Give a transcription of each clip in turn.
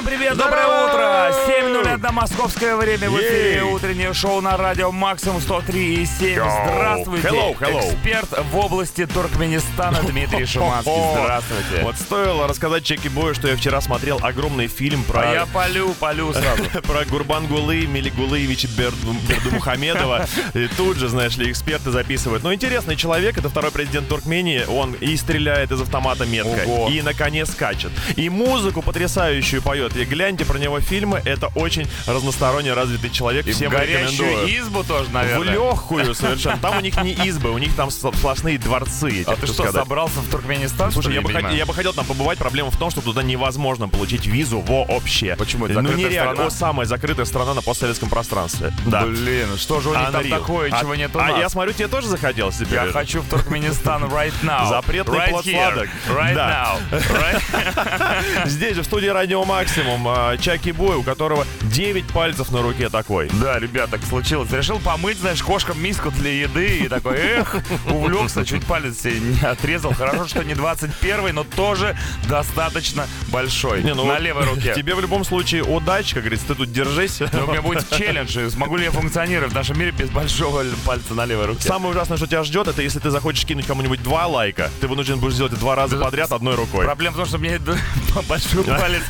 Всем привет, доброе утро! 7.01 московское время в эфире утреннее шоу на радио Максимум 103 и 7. Здравствуйте! Hello, hello. Эксперт в области Туркменистана Дмитрий Шуманский. Здравствуйте! Вот стоило рассказать Чеки Бою, что я вчера смотрел огромный фильм А про... я полю, полю сразу. про Гурбангулы, Мелигулыевича Берду, Бердумухамедова. И тут же, знаешь ли, эксперты записывают. Ну, интересный человек, это второй президент Туркмении. Он и стреляет из автомата метко, и на коне скачет. И музыку потрясающую поет. И гляньте про него фильмы. Это очень разносторонне развитый человек. И в Всем горящую рекомендую. избу тоже, В наверное. легкую совершенно. Там у них не избы, у них там сплошные дворцы. А ты что, сказать. собрался в Туркменистан? Слушай, я бы, хот- я бы хотел там побывать. Проблема в том, что туда невозможно получить визу вообще. Почему? Это Ну нереально. страна? О, самая закрытая страна на постсоветском пространстве. Да. Блин, что же у них там Unreal. такое, а, чего нет у а нас? я смотрю, тебе тоже захотелось теперь? Я хочу в Туркменистан right now. Запретный right плод here, сладок. Right Да. now. Right- Здесь же в студии Радио Максимум а, Чаки Бой, у которого 9 пальцев на руке такой. Да, ребят, так случилось. Решил помыть, знаешь, кошкам миску для еды и такой, эх, увлекся, чуть палец себе не отрезал. Хорошо, что не 21 но тоже достаточно большой. Не, ну, на левой руке. Тебе в любом случае удачи, как говорится, ты тут держись. Но у меня будет челлендж, смогу ли я функционировать в нашем мире без большого пальца на левой руке. Самое ужасное, что тебя ждет, это если ты захочешь кинуть кому-нибудь два лайка, ты вынужден будешь сделать два раза подряд одной рукой. Проблема в том, что мне большой палец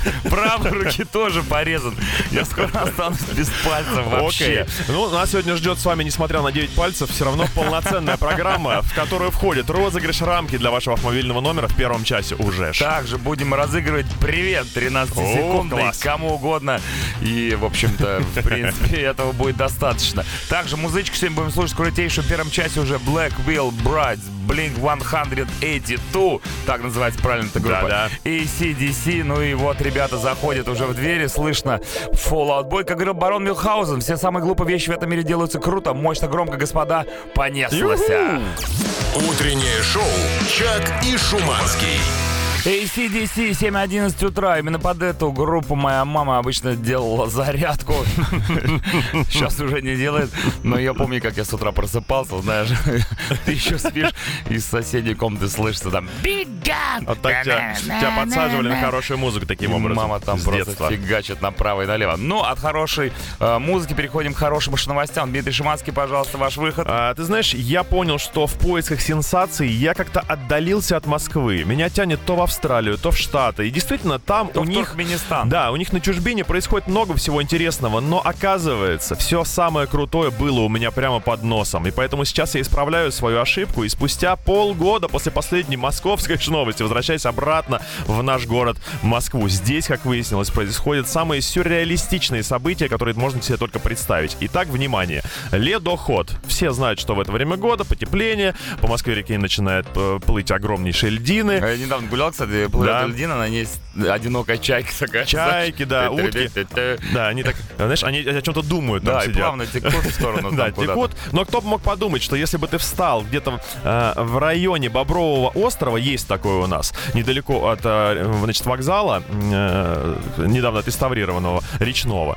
правой руки тоже порезан. Я скоро останусь без пальцев вообще. Окей. Ну, нас сегодня ждет с вами, несмотря на 9 пальцев, все равно полноценная программа, в которую входит розыгрыш рамки для вашего мобильного номера в первом часе уже. Также будем разыгрывать привет 13 О, секунд кому угодно. И, в общем-то, в принципе, этого будет достаточно. Также музычку сегодня будем слушать крутейшую в первом часе уже Black Wheel Brides, Blink 182, так называется правильно эта группа. Да-да. ACDC, ну и вот ребята заходят уже в двери, слышно Fallout Boy, как говорил Барон Мюнхгаузен, все самые глупые вещи в этом мире делаются круто, мощно, громко, господа, понеслось. Утреннее шоу «Чак и Шуманский». ACDC 7.11 утра. Именно под эту группу моя мама обычно делала зарядку. Сейчас уже не делает. Но я помню, как я с утра просыпался, знаешь. Ты еще спишь, из соседней комнаты слышится там Gun! Вот так тебя, тебя подсаживали на хорошую музыку таким И образом. Мама там просто детства. фигачит направо и налево. Ну, от хорошей э, музыки переходим к хорошим уж новостям. Дмитрий Шиманский, пожалуйста, ваш выход. А, ты знаешь, я понял, что в поисках сенсаций я как-то отдалился от Москвы. Меня тянет то в Австралию, то в Штаты. И действительно, там То у в них... Туркменистан. Да, у них на чужбине происходит много всего интересного, но оказывается, все самое крутое было у меня прямо под носом. И поэтому сейчас я исправляю свою ошибку, и спустя полгода после последней московской новости возвращаюсь обратно в наш город Москву. Здесь, как выяснилось, происходят самые сюрреалистичные события, которые можно себе только представить. Итак, внимание. Ледоход. Все знают, что в это время года потепление, по Москве реке начинают э, плыть огромнейшие льдины. Я недавно гулял, кстати, плывет Да. льдина, на ней одинокая чайка такая. Чайки, да, утки. Да, они так, знаешь, они о чем-то думают Да, и плавно текут в сторону Да, текут. Но кто бы мог подумать, что если бы ты встал где-то э, в районе Бобрового острова, есть такое у нас, недалеко от э, значит, вокзала, э, недавно отреставрированного, речного.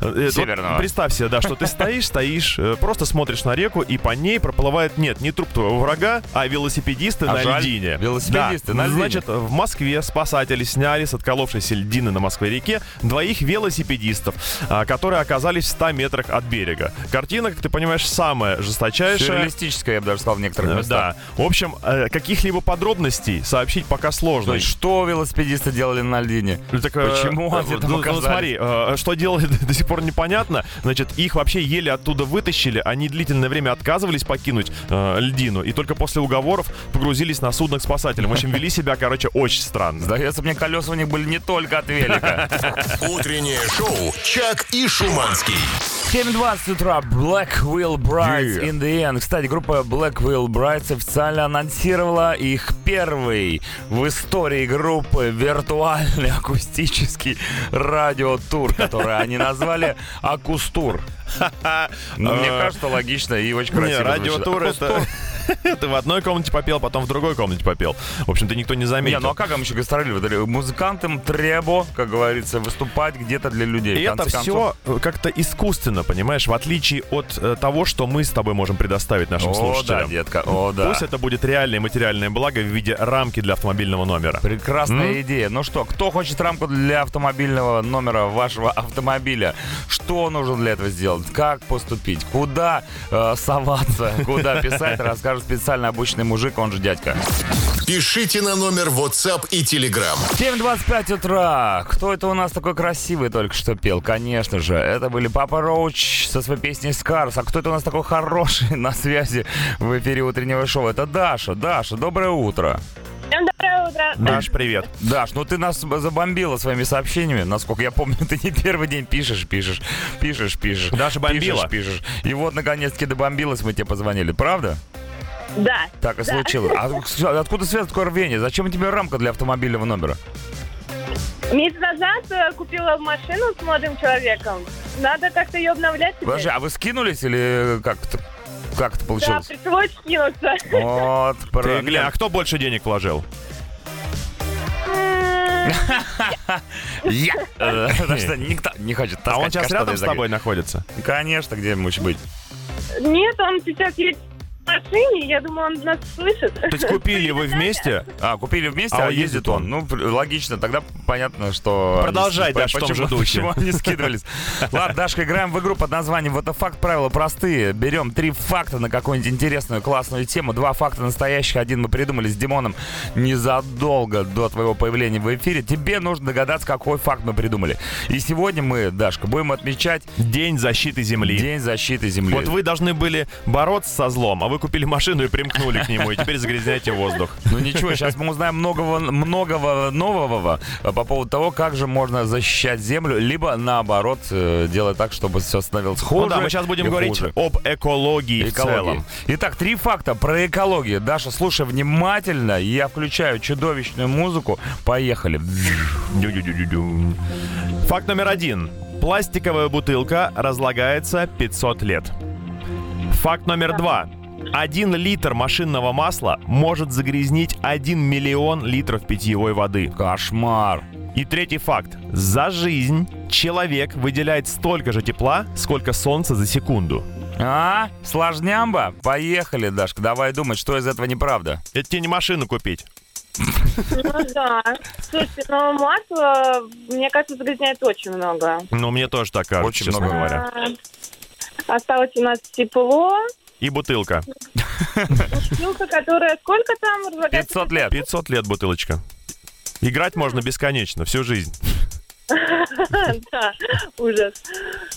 Северного. представь себе, да, что ты стоишь, стоишь, просто смотришь на реку, и по ней проплывает, нет, не труп твоего врага, а велосипедисты А на льдине. велосипедисты на льдине. Значит, в Москве спасатели сняли с отколовшейся льдины на Москве-реке двоих велосипедистов, а, которые оказались в 100 метрах от берега. Картина, как ты понимаешь, самая жесточайшая. Сюрреалистическая, я бы даже сказал, в некоторых Э, местах. Да. В общем, э, каких-либо подробностей сообщить пока То сложно. есть, что велосипедисты делали на льдине? Ну, так, э, Почему они там ну, ну, смотри, что делали до сих пор непонятно. Значит, их вообще еле оттуда вытащили. Они длительное время отказывались покинуть льдину. И только после уговоров погрузились на судно к спасателям. В общем, вели себя, короче, очень странно. Сдается мне, колеса у них были не только от велика. Утреннее шоу «Чак и Шуманский». 7.20 утра. Black Wheel Brides Yeah. in the end. Кстати, группа Black Wheel Brides официально анонсировала их первый в истории группы виртуальный акустический радиотур, который они назвали Акустур. Ну, мне Э, кажется, логично и очень Не, красиво. звучит. радиотур это... Ты в одной комнате попел, потом в другой комнате попел. В общем-то, никто не Не, заметил. ну а как вам еще гастролировали? Музыкантам требо, как говорится, выступать где-то для людей. И это все как-то искусственно, понимаешь, в отличие от э, того, что мы с тобой можем предоставить нашим О, да, слушателям. детка, о, да. Пусть это будет реальное материальное благо в виде рамки для автомобильного номера. Прекрасная идея. Ну что, кто хочет рамку для автомобильного номера вашего автомобиля? Что нужно для этого сделать? Как поступить? Куда э, соваться? Куда писать? Расскажет специально обученный мужик, он же дядька. Пишите на номер WhatsApp и Telegram. 7.25 утра. Кто это у нас такой красивый только что пел? Конечно же, это были Папа Роуч со своей песней «Скарс». А кто это у нас такой хороший на связи в эфире утреннего шоу? Это Даша. Даша, доброе утро. Всем доброе утро. Даш, привет. Даш, ну ты нас забомбила своими сообщениями. Насколько я помню, ты не первый день пишешь, пишешь, пишешь, пишешь. Даша бомбила. Пишешь, пишешь. И вот, наконец-таки, добомбилась, мы тебе позвонили. Правда? Да. Так и да. случилось. А откуда связь такое рвение? Зачем тебе рамка для автомобильного номера? Месяц назад э, купила машину с молодым человеком. Надо как-то ее обновлять. теперь. Подожди, а вы скинулись или как это, как это Да, получилось? пришлось скинуться. Вот, Ты, про- гля, а кто больше денег вложил? Я! Э, Потому что никто не хочет А он сейчас рядом с тобой находится? Конечно, где может быть. Нет, он сейчас едет в машине, я думаю, он нас слышит. То есть купили вы вместе? А, купили вместе, А а, он ездит ездит он. Ну, логично, тогда понятно, что... Продолжай, том почему- же духе. Почему они скидывались. Ладно, Дашка, играем в игру под названием «Вот это факт». Правила простые. Берем три факта на какую-нибудь интересную, классную тему. Два факта настоящих. Один мы придумали с Димоном незадолго до твоего появления в эфире. Тебе нужно догадаться, какой факт мы придумали. И сегодня мы, Дашка, будем отмечать День защиты Земли. День защиты Земли. Вот вы должны были бороться со злом, а вы купили машину и примкнули к нему, и теперь загрязняете воздух. Ну ничего, сейчас мы узнаем многого, многого нового э, по поводу того, как же можно защищать землю, либо наоборот э, делать так, чтобы все становилось хуже. Ну да, мы сейчас будем говорить хуже. об экологии, в Экологии. целом. Итак, три факта про экологию. Даша, слушай внимательно. Я включаю чудовищную музыку. Поехали. Факт номер один. Пластиковая бутылка разлагается 500 лет. Факт номер два. Один литр машинного масла может загрязнить 1 миллион литров питьевой воды. Кошмар. И третий факт. За жизнь человек выделяет столько же тепла, сколько солнце за секунду. А? Сложнямба? Поехали, Дашка. Давай думать, что из этого неправда. Это тебе не машину купить. Ну да. Слушайте, но масло, мне кажется, загрязняет очень много. Ну, мне тоже так кажется, Очень много. говоря. А, Осталось у нас тепло. И бутылка. Бутылка, которая сколько там? разлагается? 500 лет. 500 лет бутылочка. Играть можно бесконечно, всю жизнь. Да, ужас.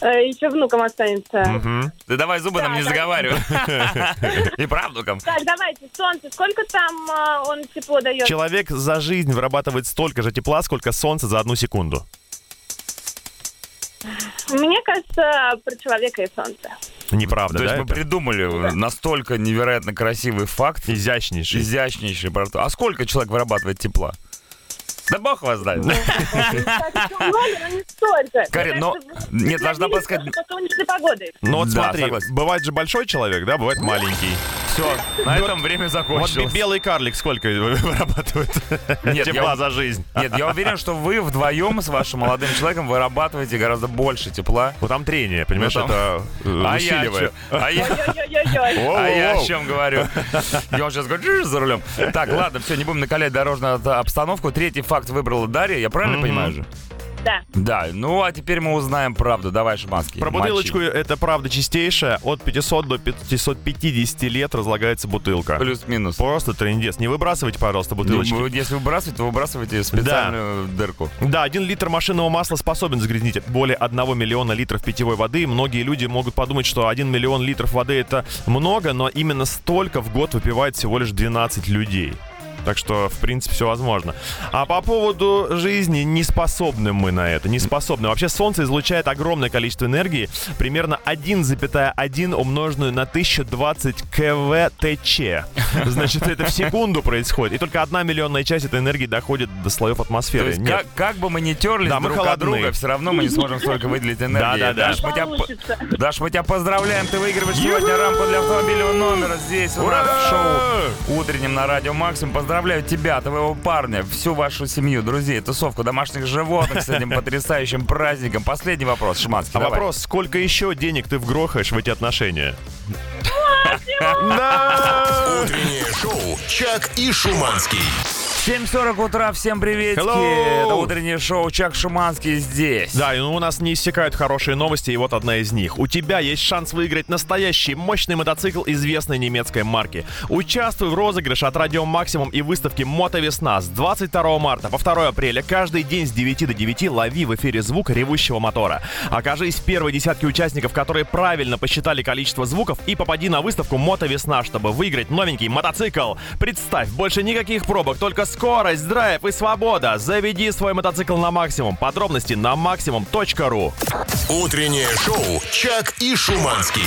Э, Еще внукам останется. Ты давай зубы нам Да, не да. заговаривай. И правдукам. Так, давайте, солнце, сколько там э, он тепло дает? Человек за жизнь вырабатывает столько же тепла, сколько солнце за одну секунду. Мне кажется, про человека и солнце. Неправда, То есть да? мы это? придумали настолько невероятно красивый факт, Изящнейший. изящнейший. про то. А сколько человек вырабатывает тепла? Да бог вас знает. Так, еще много, но не столько. Карин, но- нет, должна была сказать-. Ну вот смотри, бывает же большой человек, да, бывает маленький. Все, на этом время Вот закончилось. бе- белый карлик сколько вырабатывает Нет, тепла я- за жизнь? Нет, я уверен, что вы вдвоем с вашим молодым человеком вырабатываете гораздо больше тепла. Ну там трение, понимаешь, Ну, там- это А я, о усиливает. чё- а я- Ой-ой-ой-ой. а я о чем говорю? Я сейчас говорю за рулем. Так, ладно, все, не будем накалять дорожную об- обстановку. Третий факт выбрала Дарья, я правильно понимаю же? Да. Да, ну а теперь мы узнаем правду. Давай, Шманский. Про мочи. бутылочку это правда чистейшая. От 500 до 550 лет разлагается бутылка. Плюс-минус. Просто трендец. Не выбрасывайте, пожалуйста, Ну, бутылочки. вы- если выбрасывать, то выбрасывайте в специальную дырку. Да, один литр машинного масла способен загрязнить более 1 миллиона литров питьевой воды. Многие люди могут подумать, что 1 миллион литров воды это много, но именно столько в год выпивает всего лишь 12 людей. Так что, в принципе, все возможно. А по поводу жизни, не способны мы на это, не способны. Вообще, Солнце излучает огромное количество энергии, примерно 1,1 умноженную на 1020 КВТЧ. Значит, это в секунду происходит. И только одна миллионная часть этой энергии доходит до слоев То атмосферы. есть, Нет. как, как бы мы ни терлись Да, мы друг от холодные. друга, все равно мы не сможем столько выделить энергии. Да, да, да. Даш, мы тебя. Даш, мы тебя поздравляем, ты выигрываешь сегодня рамку для автомобильного номера здесь у нас в шоу утреннем на Радио Максимум. Поздравляю тебя, твоего парня, всю вашу семью, друзей, тусовку домашних животных с этим потрясающим праздником. Последний вопрос, Шманский, А давай. вопрос, сколько еще денег ты вгрохаешь в эти отношения? Да! Утреннее шоу «Чак и Шуманский». 7.40 утра, всем приветики. Hello. Это утреннее шоу Чак Шуманский здесь. Да, и ну, у нас не иссякают хорошие новости, и вот одна из них. У тебя есть шанс выиграть настоящий мощный мотоцикл известной немецкой марки. Участвуй в розыгрыше от Радио Максимум и выставке Мотовесна с 22 марта по 2 апреля. Каждый день с 9 до 9 лови в эфире звук ревущего мотора. Окажись в первой десятке участников, которые правильно посчитали количество звуков, и попади на выставку Мотовесна, чтобы выиграть новенький мотоцикл. Представь, больше никаких пробок, только скорость, драйв и свобода. Заведи свой мотоцикл на максимум. Подробности на максимум.ру. Утреннее шоу «Чак и Шуманский».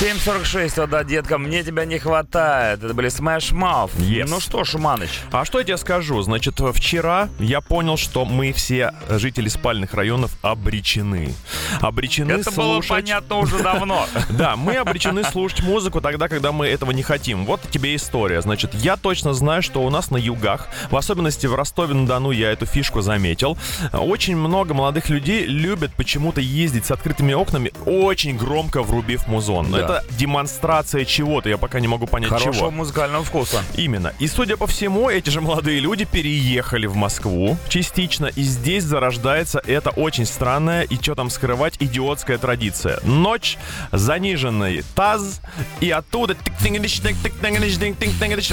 7.46, вот да, детка, мне тебя не хватает. Это были Smash Mouth. Yes. Ну что, Шуманыч, А что я тебе скажу? Значит, вчера я понял, что мы все жители спальных районов обречены. Обречены это было слушать... понятно уже давно. Да, мы обречены слушать музыку тогда, когда мы этого не хотим. Вот тебе история. Значит, я точно знаю, что у нас на югах, в особенности в Ростове-на-Дону, я эту фишку заметил, очень много молодых людей любят почему-то ездить с открытыми окнами, очень громко врубив музон. Это демонстрация чего-то, я пока не могу понять Хорошего чего. музыкального вкуса. Именно. И, судя по всему, эти же молодые люди переехали в Москву частично, и здесь зарождается эта очень странная и что там скрывать идиотская традиция. Ночь, заниженный таз, и оттуда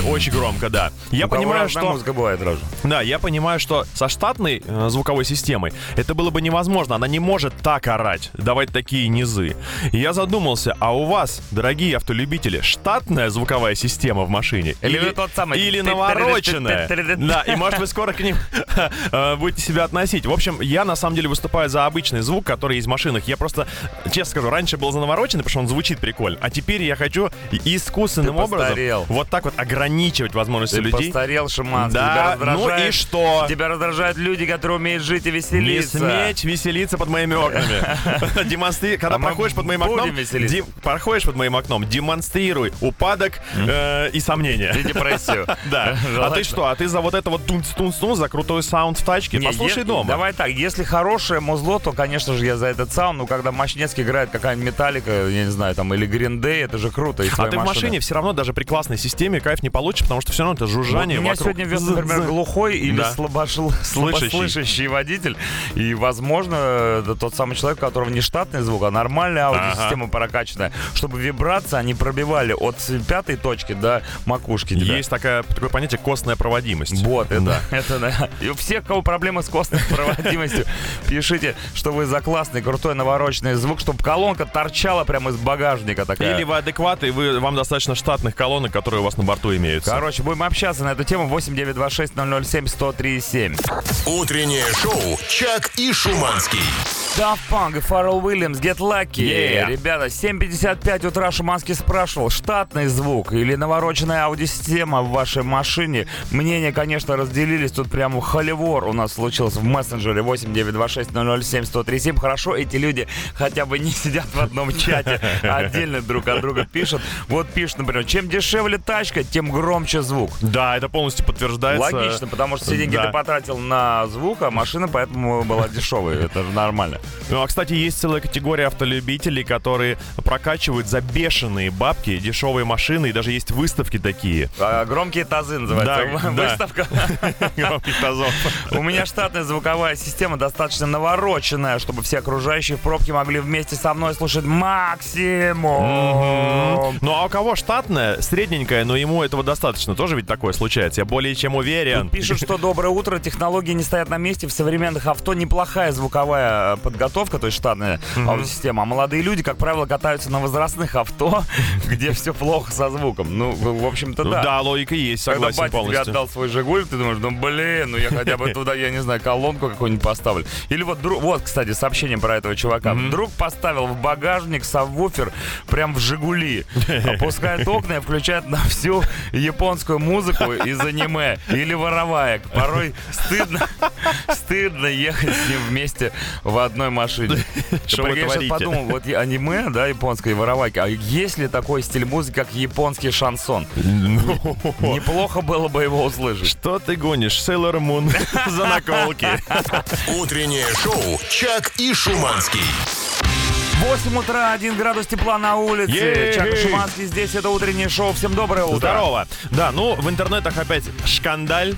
очень громко, да. Я У понимаю, что... музыка бывает, Рожа. Да, я понимаю, что со штатной э, звуковой системой это было бы невозможно. Она не может так орать, давать такие низы. И я задумался, а у вас, дорогие автолюбители, штатная звуковая система в машине? Или вы тот самый Или навороченная? Да, и может вы скоро к ним будете себя относить. В общем, я на самом деле выступаю за обычный звук, который есть в машинах. Я просто, честно скажу, раньше был за навороченный, потому что он звучит прикольно. А теперь я хочу искусственным образом постарел. вот так вот ограничивать возможности Ты людей. постарел, Шиманский. Да, ну и что? Тебя раздражают люди, которые умеют жить и Не веселиться. сметь веселиться под моими окнами. Демонстри... Когда проходишь под моим окном, веселиться. Проходишь под моим окном, демонстрируй упадок э, и сомнения. И депрессию. Да. А ты что? А ты за вот это вот тунц тунц тунц за крутой саунд в тачке? Послушай дома. Давай так, если хорошее музло, то, конечно же, я за этот саунд. Ну, когда Мощнецкий играет какая-нибудь металлика, я не знаю, там, или Green Day, это же круто. А ты в машине все равно даже при классной системе кайф не получишь, потому что все равно это жужжание меня вокруг. сегодня вез, например, глухой или слабослышащий водитель. И, возможно, тот самый человек, у которого не штатный звук, а нормальная аудиосистема прокачанная. Чтобы вибрации они пробивали от пятой точки до макушки тебя. Есть такая, такое понятие костная проводимость. Вот, это, Да. это да. И у всех, у кого проблемы с костной проводимостью, пишите, что вы за классный, крутой, навороченный звук, чтобы колонка торчала прямо из багажника такая. Или вы адекваты, и вы, вам достаточно штатных колонок, которые у вас на борту имеются. Короче, будем общаться на эту тему 8926 007 1037. Утреннее шоу «Чак и Шуманский». Daft Punk и Фаррелл Уильямс, Get Lucky. Yeah. Ребята, 7.55 утра Шуманский спрашивал, штатный звук или навороченная аудиосистема в вашей машине? Мнения, конечно, разделились. Тут прямо холивор у нас случился в мессенджере 8926 Хорошо, эти люди хотя бы не сидят в одном чате, а отдельно друг от друга пишут. Вот пишут, например, чем дешевле тачка, тем громче звук. Да, это полностью подтверждается. Логично, потому что все деньги Да. ты потратил на звук, а машина поэтому была дешевая. Это же нормально. Ну, а, кстати, есть целая категория автолюбителей, которые прокачивают за бешеные бабки дешевые машины, и даже есть выставки такие. А, Громкие тазы называется. Да. Выставка. Громких тазов. У меня штатная звуковая система достаточно навороченная, чтобы все окружающие в пробке могли вместе со мной слушать максимум. Ну а у кого штатная, средненькая, но ему этого достаточно. Тоже ведь такое случается. Я более чем уверен. Пишут, что доброе утро, технологии не стоят на месте. В современных авто неплохая звуковая э, подготовка, то есть штатная аудиосистема, а молодые люди, как правило, катаются на возрастных авто, где все плохо со звуком. Ну, в общем-то, Ну да. да, логика есть, Когда согласен батя тебе полностью. отдал свой «Жигуль», ты думаешь, ну блин, ну я хотя бы туда, я не знаю, колонку какую-нибудь поставлю. Или вот, вот, кстати, сообщение про этого чувака. Друг поставил в багажник сабвуфер прям в «Жигули», опускает окна и включает на всю японскую музыку из аниме или вороваек. Порой стыдно, стыдно ехать с ним вместе в одной машине. Что вы Прикинь, я сейчас творите? подумал, вот аниме, да, японское и воровайки, а есть ли такой стиль музыки, как японский шансон? Неплохо было бы его услышать. Что ты гонишь, Sailor Moon за наколки? Утреннее шоу «Чак и Шуманский». 8 утра, 1 градус тепла на улице. Ей! Чак Шуманский здесь, это утреннее шоу. Всем доброе утро. Здорово. Да, ну, в интернетах опять шкандаль.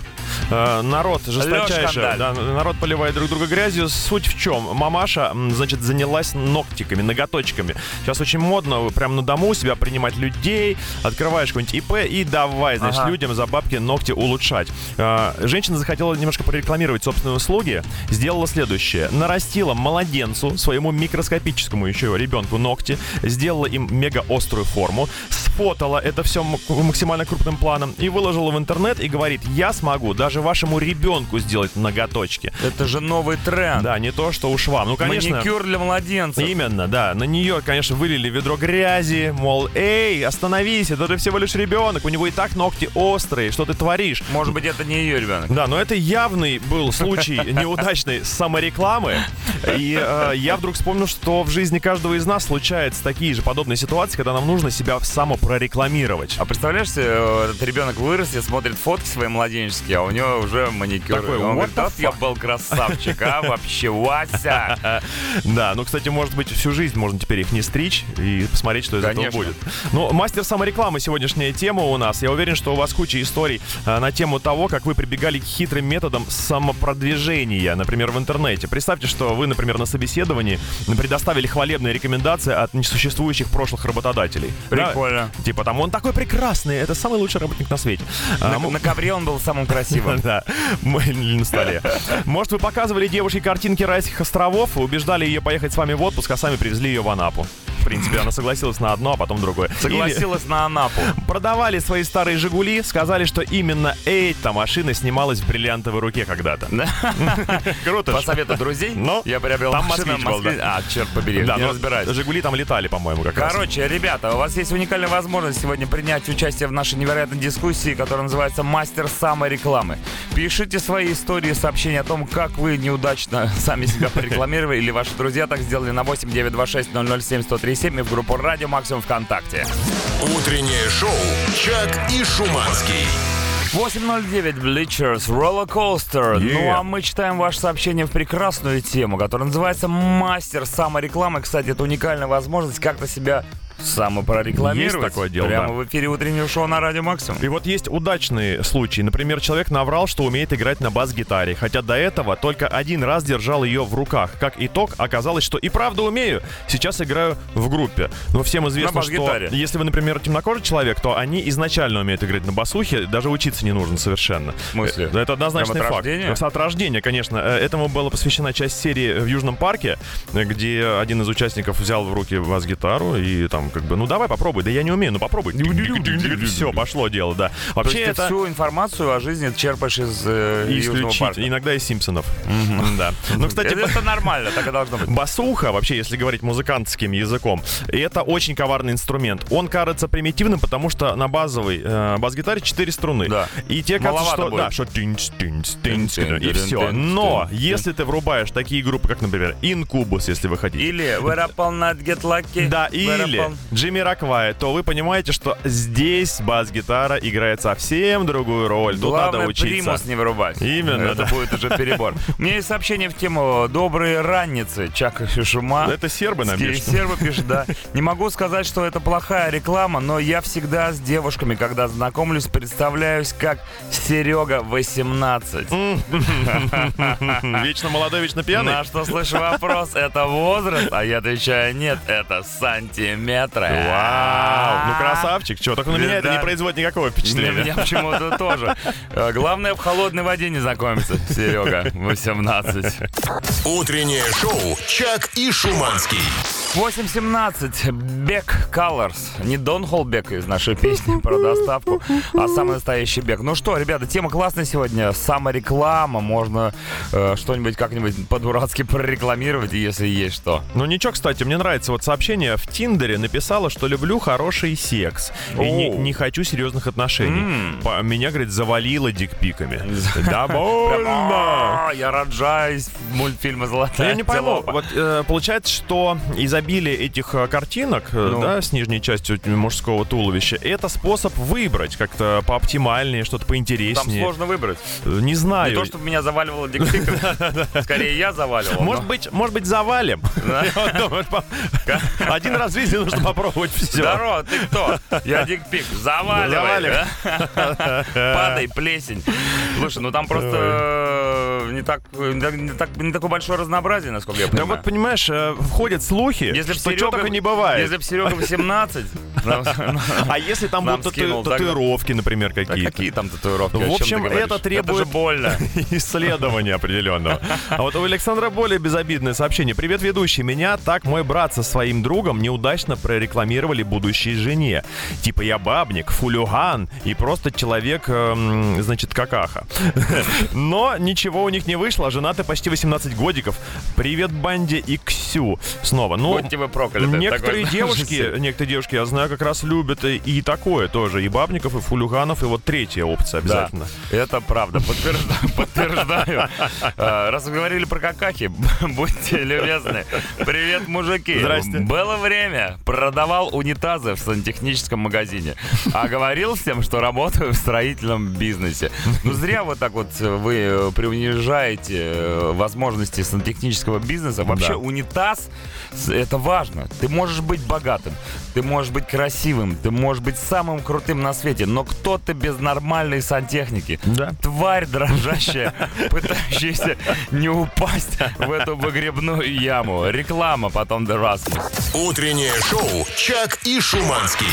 Э, народ жесточайший. Да, народ поливает друг друга грязью. Суть в чем? Мамаша, значит, занялась ногтиками, ноготочками. Сейчас очень модно прям на дому у себя принимать людей. Открываешь какой-нибудь ИП и давай, значит, Ага. людям за бабки ногти улучшать. Э, женщина захотела немножко прорекламировать собственные услуги. Сделала следующее. Нарастила младенцу, своему микроскопическому еще ребенку ногти. Сделала им мега острую форму. Сфотала это все максимально крупным планом и выложила в интернет и говорит, я смогу даже вашему ребенку сделать ноготочки. Это же новый тренд. Да, не то, что уж вам. Ну, конечно... Маникюр для младенцев. Именно, да. На нее, конечно, вылили ведро грязи, мол, эй, остановись, это ты всего лишь ребенок, у него и так ногти острые, что ты творишь? Может быть, это не ее ребенок. Да, но это явный был случай неудачной саморекламы. И э, я вдруг вспомнил, что в жизни каждого из нас случаются такие же подобные ситуации, когда нам нужно себя самопрорекламировать. А представляешь э, этот ребенок вырос и смотрит фотки свои младенческие, а у него уже маникюр. Такой, он говорит, вот я был красавчик, а вообще, Вася. Да, ну, кстати, может быть, всю жизнь можно теперь их не стричь и посмотреть, что из этого будет. Ну, мастер саморекламы сегодняшняя тема у нас. Я уверен, что у вас куча историй э, на тему того, как вы прибегали к хитрым методам самопродвижения, например, в интернете. Представьте, что вы, например, на собеседовании предоставили хвалебные рекомендации от несуществующих прошлых работодателей. Да? Прикольно. Типа там, он такой прекрасный, это самый лучший работник на свете. А, На, м- на ковре он был самым красивым. да, на столе. Может, вы показывали девушке картинки райских островов убеждали ее поехать с вами в отпуск, а сами привезли ее в Анапу. В принципе, она согласилась на одно, а потом другое. Или Согласилась на Анапу. продавали свои старые «Жигули», сказали, что именно эта машина снималась в бриллиантовой руке когда-то. Круто По совету друзей Но я приобрел там машину был. А, черт побери, Да, не разбираюсь. «Жигули» там летали, по-моему, как раз. Короче, ребята, у вас есть уникальная возможность сегодня принять участие в нашей невероятной дискуссии, которая называется «Мастер саморекламы». Пишите свои истории, сообщения о том, как вы неудачно сами себя порекламировали или ваши друзья так сделали на 8 926 007 1037 и в группу «Радио Максимум ВКонтакте». Утреннее шоу «Чак и Шуманский». 8.09 Bleachers Roller Coaster. Yeah. Ну а мы читаем ваше сообщение в прекрасную тему, которая называется «Мастер саморекламы». Кстати, это уникальная возможность как-то себя самопрорекламировать. Есть такое дело, Прямо да. в эфире утреннего шоу на Радио Максимум. И вот есть удачные случаи. Например, человек наврал, что умеет играть на бас-гитаре, хотя до этого только один раз держал ее в руках. Как итог, оказалось, что и правда умею. Сейчас играю в группе. Но всем известно, что если вы, например, темнокожий человек, то они изначально умеют играть на басухе, даже учиться не нужно совершенно. В смысле? Э, Это однозначный Прям от факт. рождения? От рождения, конечно. Э, Этому была посвящена часть серии в Южном парке, э, где один из участников взял в руки бас-гитару и там как бы, ну давай попробуй, да я не умею, ну попробуй. Все, пошло дело, да. Вообще есть ты это всю информацию о жизни черпаешь из э, парка. иногда из Симпсонов. Да. Ну, кстати, это, это нормально, так и должно быть. Басуха, вообще, если говорить музыкантским языком, это очень коварный инструмент. Он кажется примитивным, потому что на базовой э, бас-гитаре 4 струны. Да. И тебе кажется, что, будет. да, что тынц, тынц, Тын, и все. Но если ты врубаешь такие группы, как, например, Incubus, если вы хотите, Или Where Up All Night Get Lucky. да, или Джимми Роквай, то вы понимаете, что здесь бас-гитара играет совсем другую роль. Тут Главное, надо учиться. примус не вырубать. Именно, Это да. будет уже перебор. У меня есть сообщение в тему «Добрые ранницы». Чак и Шума. Это сербы нам пишут. Сербы пишут, да. Не могу сказать, что это плохая реклама, но я всегда с девушками, когда знакомлюсь, представляюсь как Серега 18. Вечно молодой, вечно пьяный. На что слышу вопрос, это возраст? А я отвечаю, нет, это сантиметр. Метра. Вау, ну красавчик. Чего, только на меня это не производит никакого Для впечатления. меня почему-то тоже. Э, Главное в холодной воде не знакомиться, Серега, 18. Утреннее шоу «Чак и Шуманский». 8.17. Бек Colors. Не Дон Холбек из нашей песни про доставку, а самый настоящий бег. Ну что, ребята, тема классная сегодня. Самореклама. Можно э, что-нибудь как-нибудь по-дурацки прорекламировать, если есть что. Ну ничего, кстати, мне нравится вот сообщение в Тиндере написала, что люблю хороший секс и не, Оу. не хочу серьезных отношений. По- Меня, говорит, завалило дикпиками. Довольно! А, Я рожаюсь в мультфильме Ну, «Золотая Я не пойму, антилопа». вот э, получается, что изобилие этих э, картинок, э, Ну. да, с нижней частью мужского туловища, это способ выбрать как-то пооптимальнее, что-то Там поинтереснее. сложно выбрать. Э, Не Не знаю. то, чтобы меня заваливало дикпиками. Скорее, я заваливал. Может быть, может быть, завалим. По- Один раз в жизни нужно попробовать все. Здорово, ты кто? Я дикпик. Заваливай. Заваливай. да? Падай, плесень. Слушай, ну там просто не так, не так- не так- не такое большое разнообразие, насколько я Да понимаю. вот, понимаешь, э, входят слухи, Если что Серега- только не бывает. Если бы Серега 18, нам- А если там будут татуировки, например, Да какие-то? какие там татуировки? В чем ты общем, это требует-. Исследование определенного. А вот у Александра более безобидное сообщение. Привет, ведущий. Меня так мой брат со своим другом неудачно прорекламировали будущей жене. Типа я бабник, фулюган и просто человек, эм, значит, какаха. Но ничего у них не вышло. Женаты почти 18 годиков. Привет, Банде и Ксю. Снова. Ну, Будьте вы прокляты. Некоторые Такой, девушки, некоторые девушки, я знаю, как раз любят и, и такое тоже. И бабников, и фулюганов, и вот третья опция Да, обязательно. это правда. Подтверждаю. подтверждаю. А, Раз вы говорили про какахи, будьте любезны. Привет, мужики. Здрасте. Было время. Продавал унитазы в сантехническом магазине. А говорил всем, что работаю в строительном бизнесе. Ну, зря вот так вот вы э, преунижаете э, возможности сантехнического бизнеса. Вообще, Да. унитаз это важно. Ты можешь быть богатым, ты можешь быть красивым, ты можешь быть самым крутым на свете, но кто ты без нормальной сантехники? Да. Тварь дрожащая, пытающаяся не упасть в эту выгребную яму. Реклама потом The Rasmus. Утреннее шоу «Чак и Шуманский».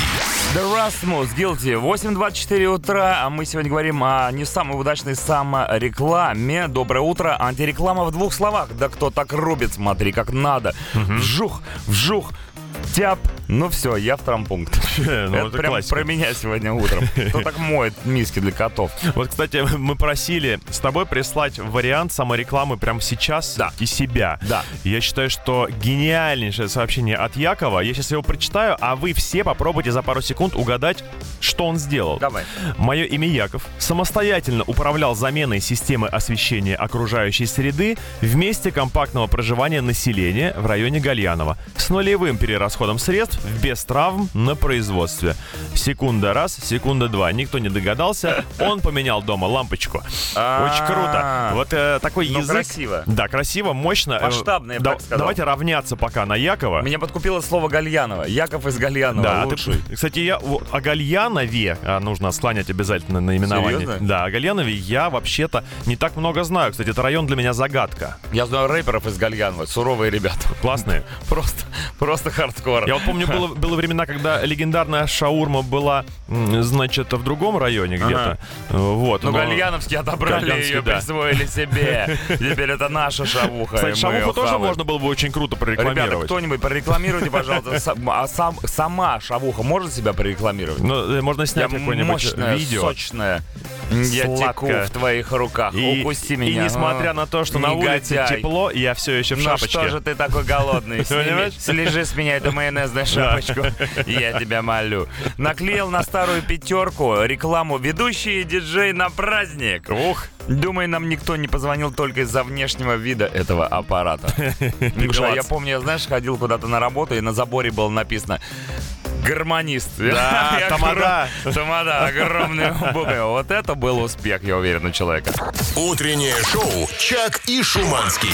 The Rasmus, Guilty. 8.24 утра, а мы сегодня говорим о не самой удачной саморекламе. Доброе утро. Антиреклама в двух словах. Да кто так рубит, смотри, как надо. Вжух, вжух, тяп. Ну все, я в травмпункт. Ну, это прям про меня сегодня утром. Кто так моет миски для котов? Вот, кстати, мы просили с тобой прислать вариант саморекламы прямо сейчас и себя. Да. Я считаю, что гениальнейшее сообщение от Якова. Я сейчас его прочитаю, а вы все попробуйте за пару секунд угадать, что он сделал. Давай. Мое имя Яков. Самостоятельно управлял заменой системы освещения окружающей среды в месте компактного проживания населения в районе Гальянова с нулевым перерасходом средств без травм на производстве. Секунда раз, секунда два. Никто не догадался. Он поменял дома лампочку. Очень круто. Вот э, такой Ну, язык. красиво. Да, красиво, мощно. Э, Масштабно, я бы да- так сказал. Давайте равняться пока на Якова. Меня подкупило слово Гальянова. Яков из Гальянова. Да, а ты- лучший. кстати, я вот о Гальянове а, нужно склонять обязательно наименование. Серьезно? Да, о Гальянове я вообще-то не так много знаю. Кстати, это район для меня загадка. Я знаю рэперов из Гальянова. Суровые ребята. Классные. Просто, просто хардкор. Я вот помню, было, было времена, когда легендарная шаурма была, значит, в другом районе где-то. Э, Вот. Ну, но- Гальяновские отобрали Гальяновские, ее, да. присвоили себе. Теперь это наша шавуха. и Кстати, шавуху тоже можно было бы очень круто Ребята, прорекламировать. кто-нибудь прорекламируйте, пожалуйста. А сам, сама шавуха может себя прорекламировать? Ну, э, можно снять какое-нибудь видео. сочная. Я теку в твоих руках. И, Укуси и меня. несмотря А. на то, что на улице тепло, я все еще в Ну шапочке. что же ты такой голодный? Слежи с меня эту майонезную шапочку. Я тебя молю. Наклеил на старую пятерку рекламу «Ведущий диджей на праздник». Ух, Думаю, нам никто не позвонил только из-за внешнего вида этого аппарата. Я помню, я, знаешь, ходил куда-то на работу, и на заборе было написано гармонист. Да, тамада. Тамада, огромный бубен. Вот это был успех, я уверен, у человека. Утреннее шоу «Чак и Шуманский».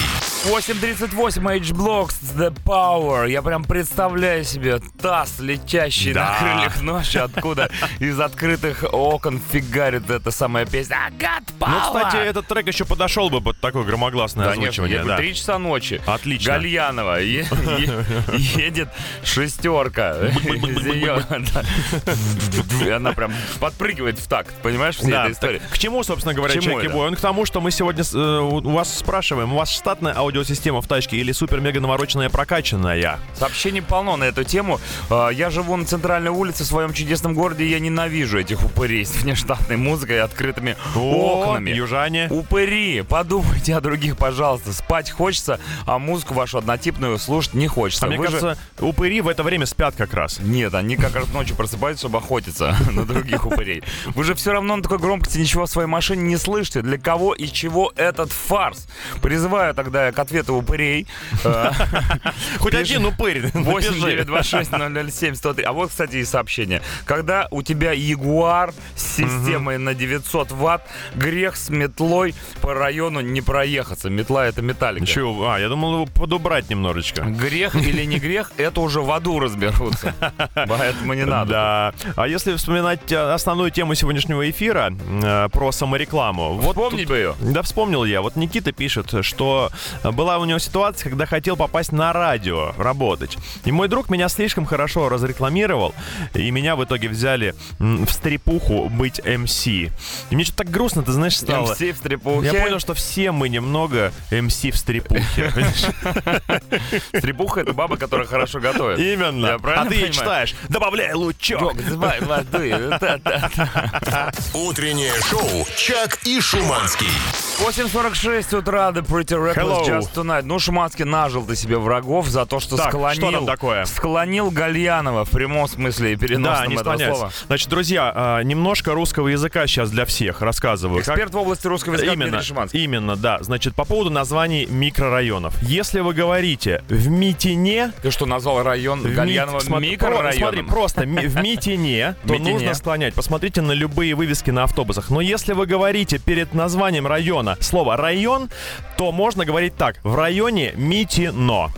8.38 H-Blocks The Power. Я прям представляю себе таз, летящий Да. на крыльях ночи, откуда из открытых окон фигарит эта самая песня. I got power! Ну, кстати, этот трек еще подошел бы под такое громогласное Конечно, озвучивание. говорю, да. три часа ночи. Отлично. Гальянова. Е- е- Едет шестерка. Из. И Она прям подпрыгивает в такт, понимаешь, всей этой истории. к чему, собственно говоря, К чему Чеки это? Бой? Он к тому, что мы сегодня э, у вас спрашиваем, у вас штатная аудиосистема в тачке или супер-мега навороченная прокачанная? Сообщений полно на эту тему. А, Я живу на центральной улице в своем чудесном городе, я ненавижу этих упырей с внештатной музыкой и открытыми окнами. южане. Упыри, подумайте о других, пожалуйста. Спать хочется, а музыку вашу однотипную слушать не хочется. А мне кажется, упыри в это время спят как раз. Нет, они как раз ночью просыпаются, чтобы охотиться на других упырей. Вы же все равно на такой громкости ничего в своей машине не слышите. Для кого и чего этот фарс? Призываю тогда к ответу упырей. Э, Хоть один упырь. напиши. 8926 007 103. А вот, кстати, и сообщение. Когда у тебя Ягуар с системой на 900 ватт, грех с метлой по району не проехаться. Метла — это металлика. Чего? А, я думал его подубрать немножечко. Грех или не грех, это уже в аду разберутся. Поэтому не надо. Да. А если вспоминать э, основную тему сегодняшнего эфира э, про саморекламу. Вот Вспомнить бы ее. Да, вспомнил я. Вот Никита пишет, что была у него ситуация, когда хотел попасть на радио работать. И мой друг меня слишком хорошо разрекламировал, и меня в итоге взяли в стрепуху быть МС. И мне что-то так грустно, ты знаешь, стало. МС в стрепухе. Я понял, что все мы немного МС в стрепухе. Стрепуха — это баба, которая хорошо готовит. Именно. А ты ей читаешь, добавляй лучок. Давай, воды. Утреннее шоу «Чак и Шуманский». 8.46 утра, The Pretty Reckless Hello. Just Tonight. Ну, Шуманский нажил ты себе врагов за то, что Так, склонил... что там такое? Склонил Гальянова в прямом смысле и переносном Да, не этого склоняйся. слова. Значит, друзья, а, немножко русского языка сейчас для всех рассказываю. Как- Эксперт в области русского языка Именно, Дмитрий Шиманский. именно, да. Значит, по поводу названий микрорайонов. Если вы говорите в Митине, Ты что, назвал район в Мит- Гальянова смотри, про- микрорайоном? Смотри, просто в Митине, то нужно склонять. Посмотрите на любые вывески на автобусах. Но если вы говорите перед названием района слово район, то можно говорить так: в районе Митино.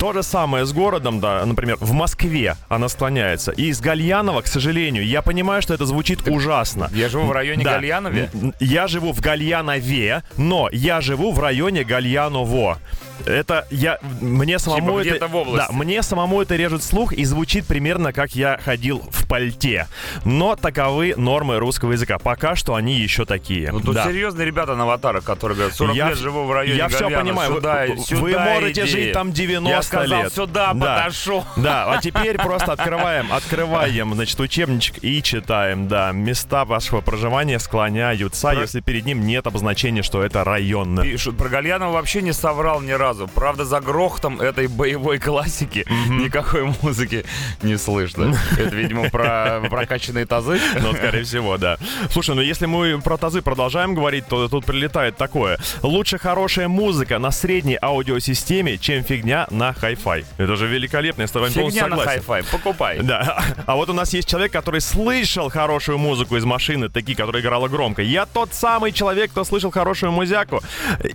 То же самое с городом, да, например, в Москве она склоняется. И из Гальянова, к сожалению, я понимаю, что это звучит ужасно. Я живу в районе Да. Гальянове. Я живу в Гальянове, но я живу в районе Гальяново. Это я мне самому Типа это в области. да мне самому это режет слух и звучит примерно как я ходил в пальте. Но таковы нормы русского языка. Пока что они еще такие. Ну, тут Да. серьезные ребята на аватарах, которые говорят, 40 Я лет живу в районе я Гальяна, понимаю. Вы- Сюда, вы- сюда вы можете иди. жить там 90 Я сказал, лет. сюда Да. подошел. Да, а теперь просто открываем, открываем, значит, учебничек и читаем, да. Места вашего проживания склоняются, если перед ним нет обозначения, что это район. Пишут, про Гальянова вообще не соврал ни разу. Правда, за грохотом этой боевой классики никакой музыки не слышно. Это, видимо, про прокачанные тазы. Ну, скорее всего, да. Слушай, ну если мы про тазы продолжаем говорить, то тут прилетает такое. Лучше хорошая музыка на средней аудиосистеме, чем фигня на хай-фай. Это же великолепно, я с тобой полностью Фигня на согласен. покупай. Да. А вот у нас есть человек, который слышал хорошую музыку из машины, такие, которая играла громко. Я тот самый человек, кто слышал хорошую музяку.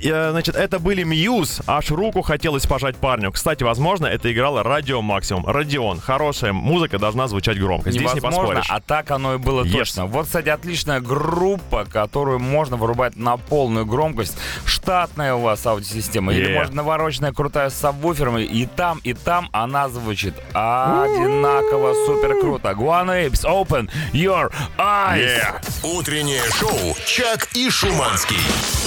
Э, Значит, это были Muse. Аж руку хотелось пожать парню. Кстати, возможно, это играло Радио Максимум. Радион. Хорошая музыка должна звучать громко. Здесь не поспоришь. а так оно и было Yes. точно. Вот, кстати, отличная группа, которую можно вырубать на полную громкость. Штатная у вас аудиосистема. Или, Yeah. может, навороченная крутая с сабвуфером. И там, и там она звучит одинаково супер круто. Guano Apes, open your eyes. Утреннее шоу «Чак и Шуманский».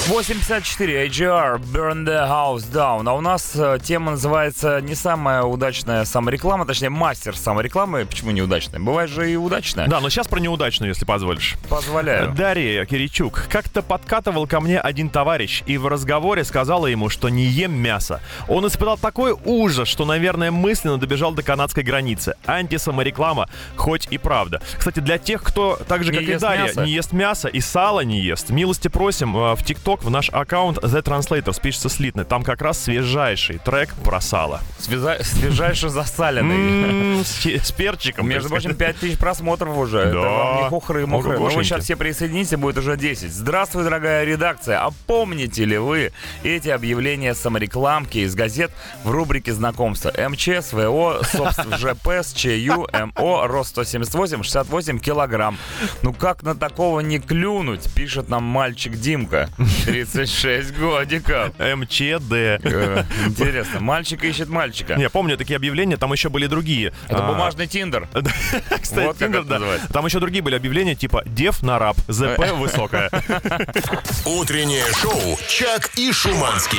854 AGR Burn the House Down. А у нас э, тема называется не самая удачная самореклама, точнее мастер саморекламы. Почему неудачная? Бывает же и удачная. Да, но сейчас про неудачную, если позволишь. Позволяю. Дарья Киричук. Как-то подкатывал ко мне один товарищ и в разговоре сказала ему, что не ем мясо. Он испытал такой ужас, что, наверное, мысленно добежал до канадской границы. Антисамореклама, хоть и правда. Кстати, для тех, кто так же, Не как и Дарья, мясо? не ест мясо и сало не ест, милости просим э, в ТикТок в наш аккаунт The Translators, пишется слитно. Там как раз свежайший трек про сало. Связа- Свежайше засаленный. М, С перчиком. Между прочим, сказать. 5000 просмотров уже. Это Да. не хухры-мухры. Ну, вы сейчас все присоединитесь, будет уже 10. Здравствуй, дорогая редакция. А помните ли вы эти объявления саморекламки из газет в рубрике знакомства? МЧ, СВО, собственно, ЖП, СЧЮ, МО, рост 178, 68 килограмм. Ну как на такого не клюнуть, пишет нам мальчик Димка. 36 годиков. МЧД. Э, Интересно, мальчик ищет мальчика. Не, помню такие объявления, там еще были другие. Это А, бумажный тиндер. Кстати, это да. Там еще другие были объявления, типа «Дев на раб», «ЗП высокая». Утреннее шоу «Чак и Шуманский».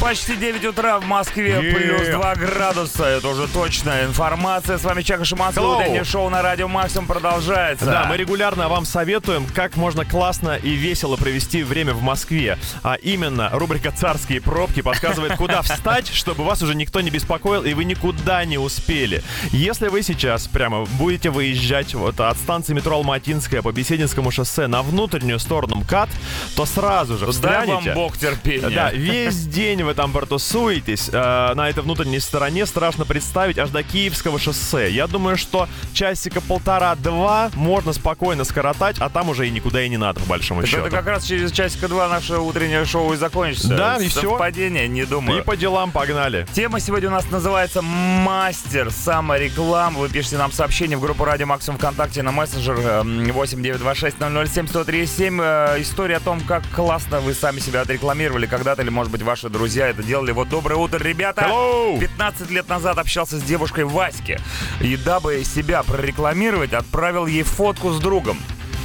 Почти 9 утра в Москве, Yeah. плюс 2 градуса. Это уже точная информация. С вами Чака Шиманский. Утреннее шоу на радио Максимум продолжается. Да, мы регулярно вам советуем, как можно классно и весело провести время в Москве. А именно, рубрика «Царские пробки» подсказывает, куда встать, чтобы вас уже никто не беспокоил, и вы никуда не успели. Если вы сейчас прямо будете выезжать вот от станции метро Алматинская по Бесединскому шоссе на внутреннюю сторону МКАД, то сразу же Дай вам встанете. бог терпения. Да, весь день вы там протусуетесь. э, на этой внутренней стороне страшно представить аж до Киевского шоссе. Я думаю, что часика полтора-два можно спокойно скоротать, а там уже и никуда и не надо, по большому Так счету. это как раз через часика два наше утреннее шоу и закончится. Да, и всё. Совпадение, не думаю. И по делам погнали. Тема сегодня у нас называется «Мастер самореклам». Вы пишите нам сообщение в группу «Радио Максимум ВКонтакте» на мессенджер э, 8926 007 137. Э, История о том, как классно вы сами себя отрекламировали когда-то, или, может быть, ваши друзья это делали. Вот доброе утро, ребята! Hello! 15 лет назад общался с девушкой Ваське. И дабы себя прорекламировать, отправил ей фотку с другом.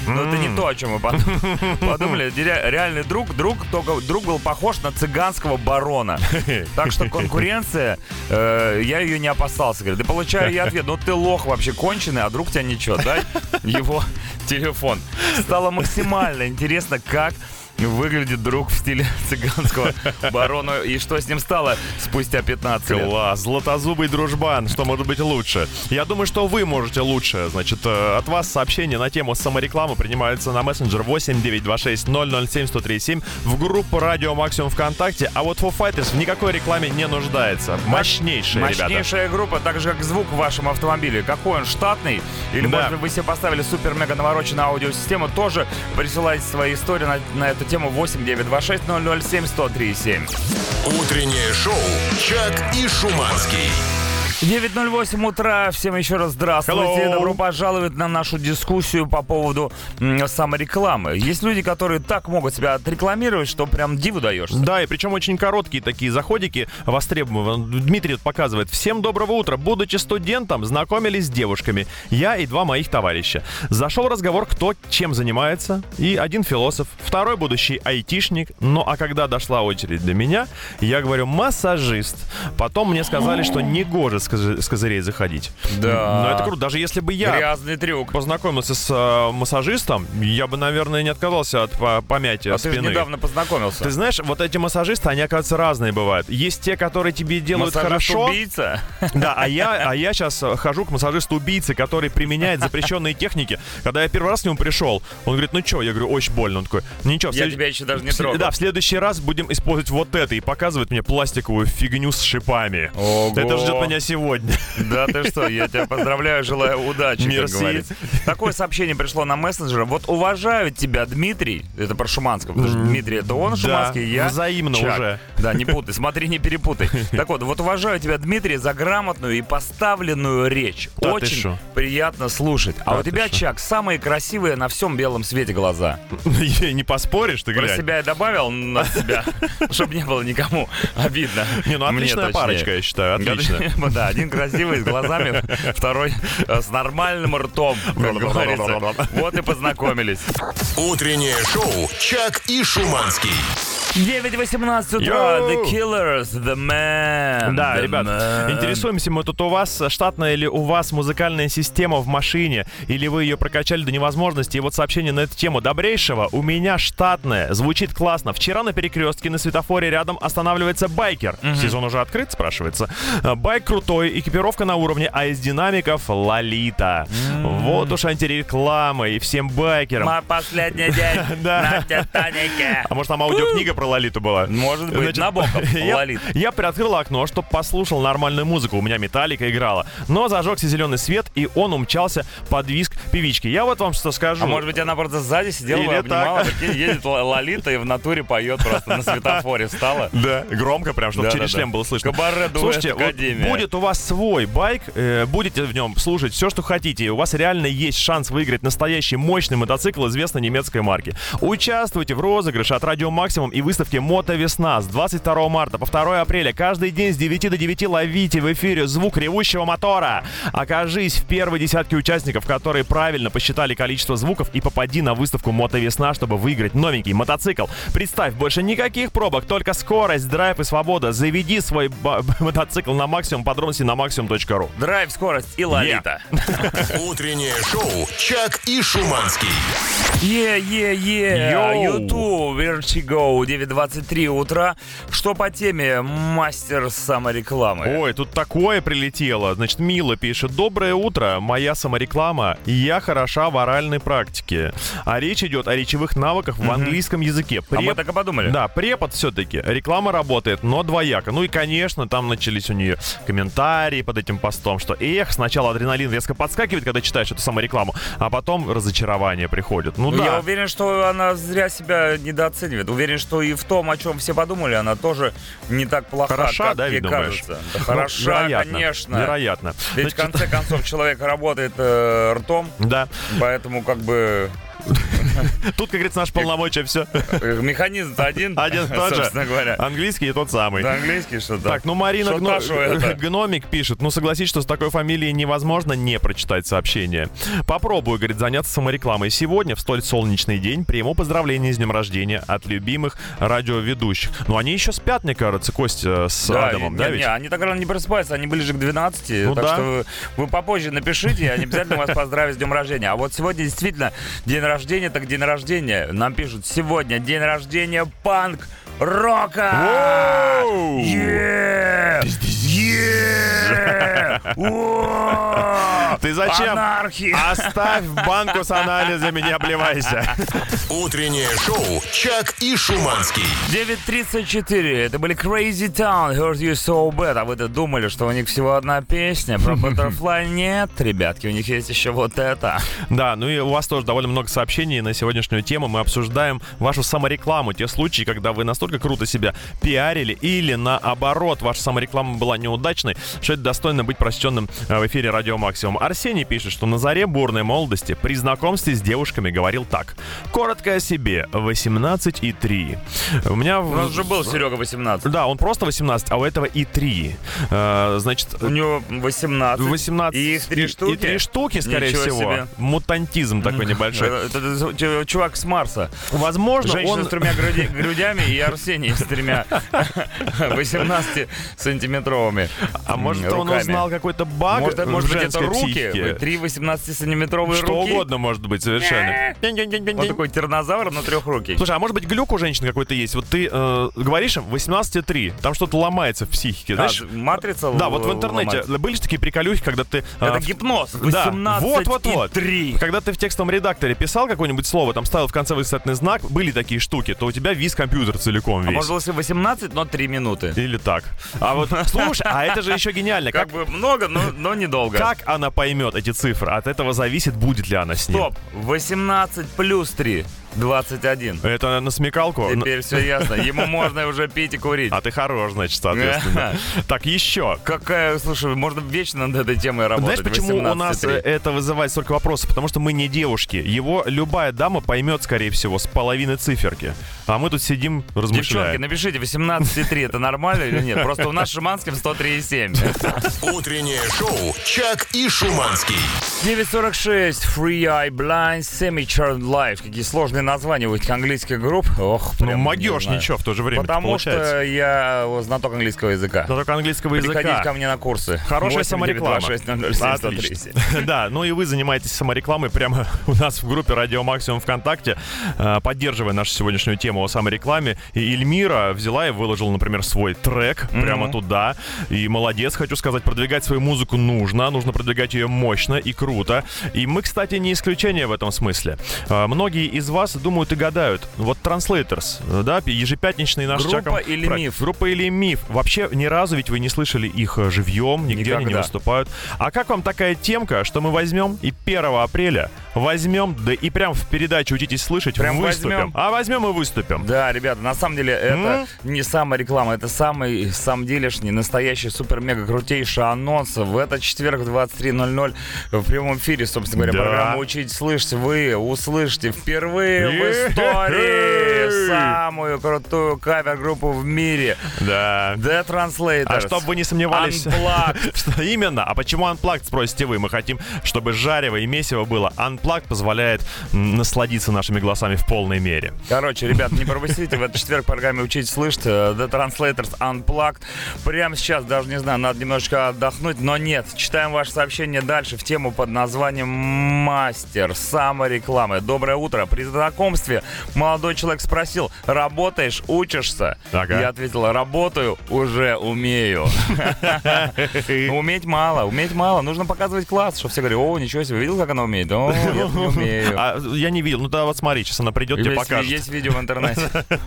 Но это не то, о чем мы под- подумали. Ре- Реальный друг, друг, только друг был похож на цыганского барона. Так что конкуренция, э, я ее не опасался. Говорит, да получаю я ответ, ну ты лох вообще конченый, а друг тебя ничего, дай его телефон. Стало максимально интересно, как выглядит друг в стиле цыганского барона и что с ним стало спустя 15 лет. Класс, златозубый дружбан, что может быть лучше? Я думаю, что вы можете лучше. Значит, э, от вас сообщение на тему саморекламы принимается на мессенджер 8926 007 137 в группу Радио Максимум ВКонтакте, а вот Foo Fighters в никакой рекламе не нуждается. Мощнейшие, ребята. Мощнейшая группа, так же как звук в вашем автомобиле. Какой он, штатный? Или, Да. может быть, вы себе поставили супер-мега навороченную аудиосистему? Тоже присылайте свои истории на, на эту тему 8926 007 1037. Утреннее шоу «Чак и Шуманский». 9.08 утра. Всем еще раз здравствуйте. Hello. Добро пожаловать на нашу дискуссию по поводу м, саморекламы. Есть люди, которые так могут себя отрекламировать, что прям диву даешься. Да, и причем очень короткие такие заходики востребованы. Дмитрий показывает. Всем доброго утра. Будучи студентом, знакомились с девушками. Я и два моих товарища. Зашел разговор, кто чем занимается. И один философ, второй будущий айтишник. Ну а когда дошла очередь до меня, я говорю массажист. Потом мне сказали, что не гоже с козы- с козырей заходить. Да. Но это круто. Даже если бы я Грязный трюк. познакомился с э, массажистом, я бы, наверное, не отказался от по- помятия А ты спины. недавно познакомился. Ты знаешь, вот эти массажисты, они, оказывается, разные бывают. Есть те, которые тебе делают хорошо. убийца. Да, а я, а я сейчас хожу к массажисту-убийце, который применяет запрещенные техники. Когда я первый раз к нему пришел, он говорит, ну что? Я говорю, очень больно. Он такой, «Ну ничего. Я тебя еще даже не трогал. Да, в следующий раз будем использовать вот это. И показывает мне пластиковую фигню с шипами. Ого. Это ждет меня сегодня. Да ты что, я тебя поздравляю, желаю удачи, как Мерси. говорится. Такое сообщение пришло на мессенджер. Вот уважаю тебя, Дмитрий. Это про Шуманского, потому что Дмитрий это он, Шуманский, я. взаимно Чак. уже. Да, не путай, смотри, не перепутай. Так вот, вот уважаю тебя, Дмитрий, за грамотную и поставленную речь. Да Очень приятно слушать. А Да у тебя. Чак, самые красивые на всем белом свете глаза. Не поспоришь, ты Про глянь. себя я добавил на себя, чтобы не было никому обидно. Не, ну отличная парочка, я считаю, отлично. Да, один красивый с глазами, второй э, с нормальным ртом. Вот и познакомились. Утреннее шоу «Чак и Шуманский». 9.18 утра. Йоу! The Killers, The Man. Да, the ребят, man. интересуемся мы тут у вас, штатная ли у вас музыкальная система в машине, или вы ее прокачали до невозможности. И вот сообщение на эту тему добрейшего. У меня штатная, звучит классно. Вчера на перекрестке на светофоре рядом останавливается байкер. Сезон уже открыт, спрашивается. Байк крутой, экипировка на уровне, а из динамиков Лолита. Вот уж антиреклама и всем байкерам. Мой последний день на Титанике. А может там аудиокнига про Лолиту была? Может быть, Значит, Набоков, я, Лолит. я приоткрыл окно, чтобы послушал нормальную музыку. У меня металлика играла. Но зажегся зеленый свет, и он умчался под виск певички. Я вот вам что скажу. А может быть, она просто сзади сидела и Или обнимала, так. едет Лолита и в натуре поет просто на светофоре встала. Да, громко прям, чтобы Да, через да, шлем да. было слышно. Кабаре Слушайте, вот будет у вас свой байк, э, будете в нем слушать все, что хотите, и у вас реально есть шанс выиграть настоящий мощный мотоцикл известной немецкой марки. Участвуйте в розыгрыше от Радио Максимум и выставке Мото Весна с 22 марта по 2 апреля. Каждый день с 9 до 9 ловите в эфире звук ревущего мотора. Окажись в первой десятке участников, которые правильно посчитали количество звуков и попади на выставку Мото Весна, чтобы выиграть новенький мотоцикл. Представь, больше никаких пробок, только скорость, драйв и свобода. Заведи свой мотоцикл на максимум. Подробности на максимум.ру. Драйв, скорость и Лолита. Утреннее шоу «Чак и Шуманский». Е, е, е, Йоу. U2, Vertigo, 9.23 утра. Что по теме мастер саморекламы? Ой, тут такое прилетело. Значит, Мила пишет. Доброе утро, моя самореклама. Я хороша в оральной практике. А речь идет о речевых навыках в английском языке. А мы Преп- так и подумали. Да, препод все-таки. Реклама работает, но двояко. Ну и, конечно, там начались у нее комментарии под этим постом, что эх, сначала адреналин резко подскакивает, когда читаешь эту саморекламу, а потом разочарование приходит. Ну Ну, да. Я уверен, что она зря себя недооценивает. Уверен, что и в том, о чем все подумали, она тоже не так плоха, Хороша, как да, ей кажется. Да Ну, хороша, вероятно, конечно. Вероятно. Ведь в Значит, конце концов человек работает э, ртом, Да. поэтому как бы Тут, как говорится, наш полномочия все. э, механизм-то один, Один тот же. говоря. Английский и тот самый. Да, английский что-то. Так, ну Марина Гно-? Гномик пишет, ну согласись, что с такой фамилией невозможно не прочитать сообщение. Попробую, говорит, заняться саморекламой. Сегодня, в столь солнечный день, приму поздравления с днем рождения от любимых радиоведущих. Ну они еще спят, мне кажется, Костя с Да, Адамом, не, да не, ведь? они так рано не просыпаются, они ближе к 12, Ну так да. что вы попозже напишите, они обязательно вас поздравят с днем рождения. А вот сегодня действительно день рождения, так день рождения. Нам пишут, сегодня день рождения панк рока! Ты зачем? Анархия! Оставь банку с анализами, не обливайся. Утреннее шоу «Чак и Шуманский». 9.34. Это были Crazy Town, Heard You So Bad. А вы-то думали, что у них всего одна песня про Butterfly? Нет, ребятки, у них есть еще вот это. Да, ну и у вас тоже довольно много сообщений на сегодняшнюю тему. Мы обсуждаем вашу саморекламу, те случаи, когда вы настолько круто себя пиарили или наоборот, ваша самореклама была неудачной, что это достойно быть прочтенным э, в эфире Радио Максимум. Арсений пишет, что на заре бурной молодости при знакомстве с девушками говорил так. Коротко о себе. 18 и 3. У меня... У нас же был Серега 18. Да, он просто 18, а у этого и 3. Э, значит, У него 18. 18 И их три штуки? И три штуки, скорее Ничего всего. себе. Мутантизм такой небольшой. Это- это чувак с Марса. Возможно, Женщина он... с тремя груди- грудями и Арсений с тремя 18-сантиметровыми А может, м, он руками. узнал какой-то баг Может, может быть, это руки? психике? Три 18-сантиметровые Что руки? угодно может быть, совершенно. Он такой тиранозавр на трех руки. Слушай, а может быть глюк у женщин какой-то есть? Вот ты э, говоришь им 18,3, там что-то ломается в психике, знаешь? А, матрица Да, вот в интернете ломается. были же такие приколюхи, когда ты... э, Это гипноз. Да, 18 вот, вот, вот. и 3. Когда ты в текстовом редакторе писал какое-нибудь слово, там ставил в конце восклицательный знак, были такие штуки, то у тебя весь компьютер целиком А весь. может, если 18, но 3 минуты. Или так. А вот, слушай, а это же еще гениально. Как Как, бы много, но, но недолго. как она поймет эти цифры? От этого зависит, будет ли она с ним. Стоп. 18 плюс 3. 21. Это на смекалку? Теперь все ясно. Ему можно уже пить и курить. А ты хорош, значит, соответственно. Так, еще. Какая, слушай, можно вечно над этой темой работать. Знаешь, почему у нас 18,3. э, это вызывает столько вопросов? Потому что мы не девушки. Его любая дама поймет, скорее всего, с половины циферки. А мы тут сидим, Девчонки, размышляем. напишите, 18,3 это нормально или нет? Просто у нас в Шиманском 103,7. Утреннее шоу «Чак и Шуманский». 9.46, Free Eye Blind, Semi Charmed Life. Какие сложные этих английских групп. Ох, Ну, могешь ничего в то же время Потому что я знаток английского языка. Знаток английского языка. Приходите ко мне на курсы. Хорошая 8 самореклама. 926 007 Отлично. 130. Да, ну и вы занимаетесь саморекламой прямо у нас в группе Радио Максимум ВКонтакте, э, поддерживая нашу сегодняшнюю тему о саморекламе. И Эльмира взяла и выложила, например, свой трек прямо туда. И молодец, хочу сказать, продвигать свою музыку нужно. Нужно продвигать ее мощно и круто. И мы, кстати, не исключение в этом смысле. Э, Многие из вас думают и гадают. Вот Translators, да, ежепятничный наш Группа Чаком или проект. миф? Группа или миф. Вообще ни разу ведь вы не слышали их э, живьем, нигде они не Никогда. выступают. А как вам такая темка, что мы возьмем и 1 апреля возьмем, да и прям в передаче «Учитесь слышать» Прям выступим. возьмем? А возьмем и выступим. Да, ребята, на самом деле это не самая реклама, это самый сам делешний, настоящий супер-мега крутейший анонс. В этот четверг в 23.00 в прямом эфире, собственно говоря, Да. программа «Учить слышать» вы услышите впервые в истории самую крутую кавер-группу в мире. Да. The Translators. А чтобы вы не сомневались... Unplugged. Именно? А почему Unplugged, спросите вы? Мы хотим, чтобы жарево и месиво было. Unplugged позволяет м, насладиться нашими голосами в полной мере. Короче, ребят, не пропустите в этот четверг в программе «Учить слышать» э, The Translators Unplugged. Прямо сейчас, даже не знаю, надо немножечко отдохнуть, но нет. Читаем ваше сообщение дальше в тему под названием «Мастер саморекламы». Доброе утро. При знакомстве молодой человек спросил, работаешь, учишься? Ага. Я ответил, работаю, уже умею. Ну, Уметь мало, уметь мало. Нужно показывать класс, чтобы все говорили, о, ничего себе, видел, как она умеет? Не умею. А, я не видел. Ну да, вот смотри, сейчас она придет, тебе Есть, покажет. есть видео в интернете.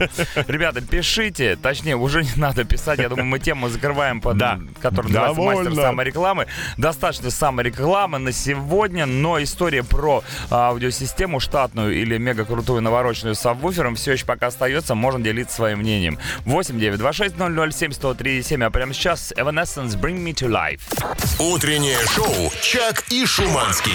Ребята, пишите, точнее, уже не надо писать. Я думаю, мы тему закрываем, под, Да. которая называется. «Мастер саморекламы». Достаточно саморекламы на сегодня, но история про аудиосистему штатную или мега крутую навороченную с сабвуфером все еще пока остается. Можно делиться своим мнением. 8 9 26 007 103 7. А прямо сейчас Evanescence Bring Me to Life. Утреннее шоу «Чак и Шуманский».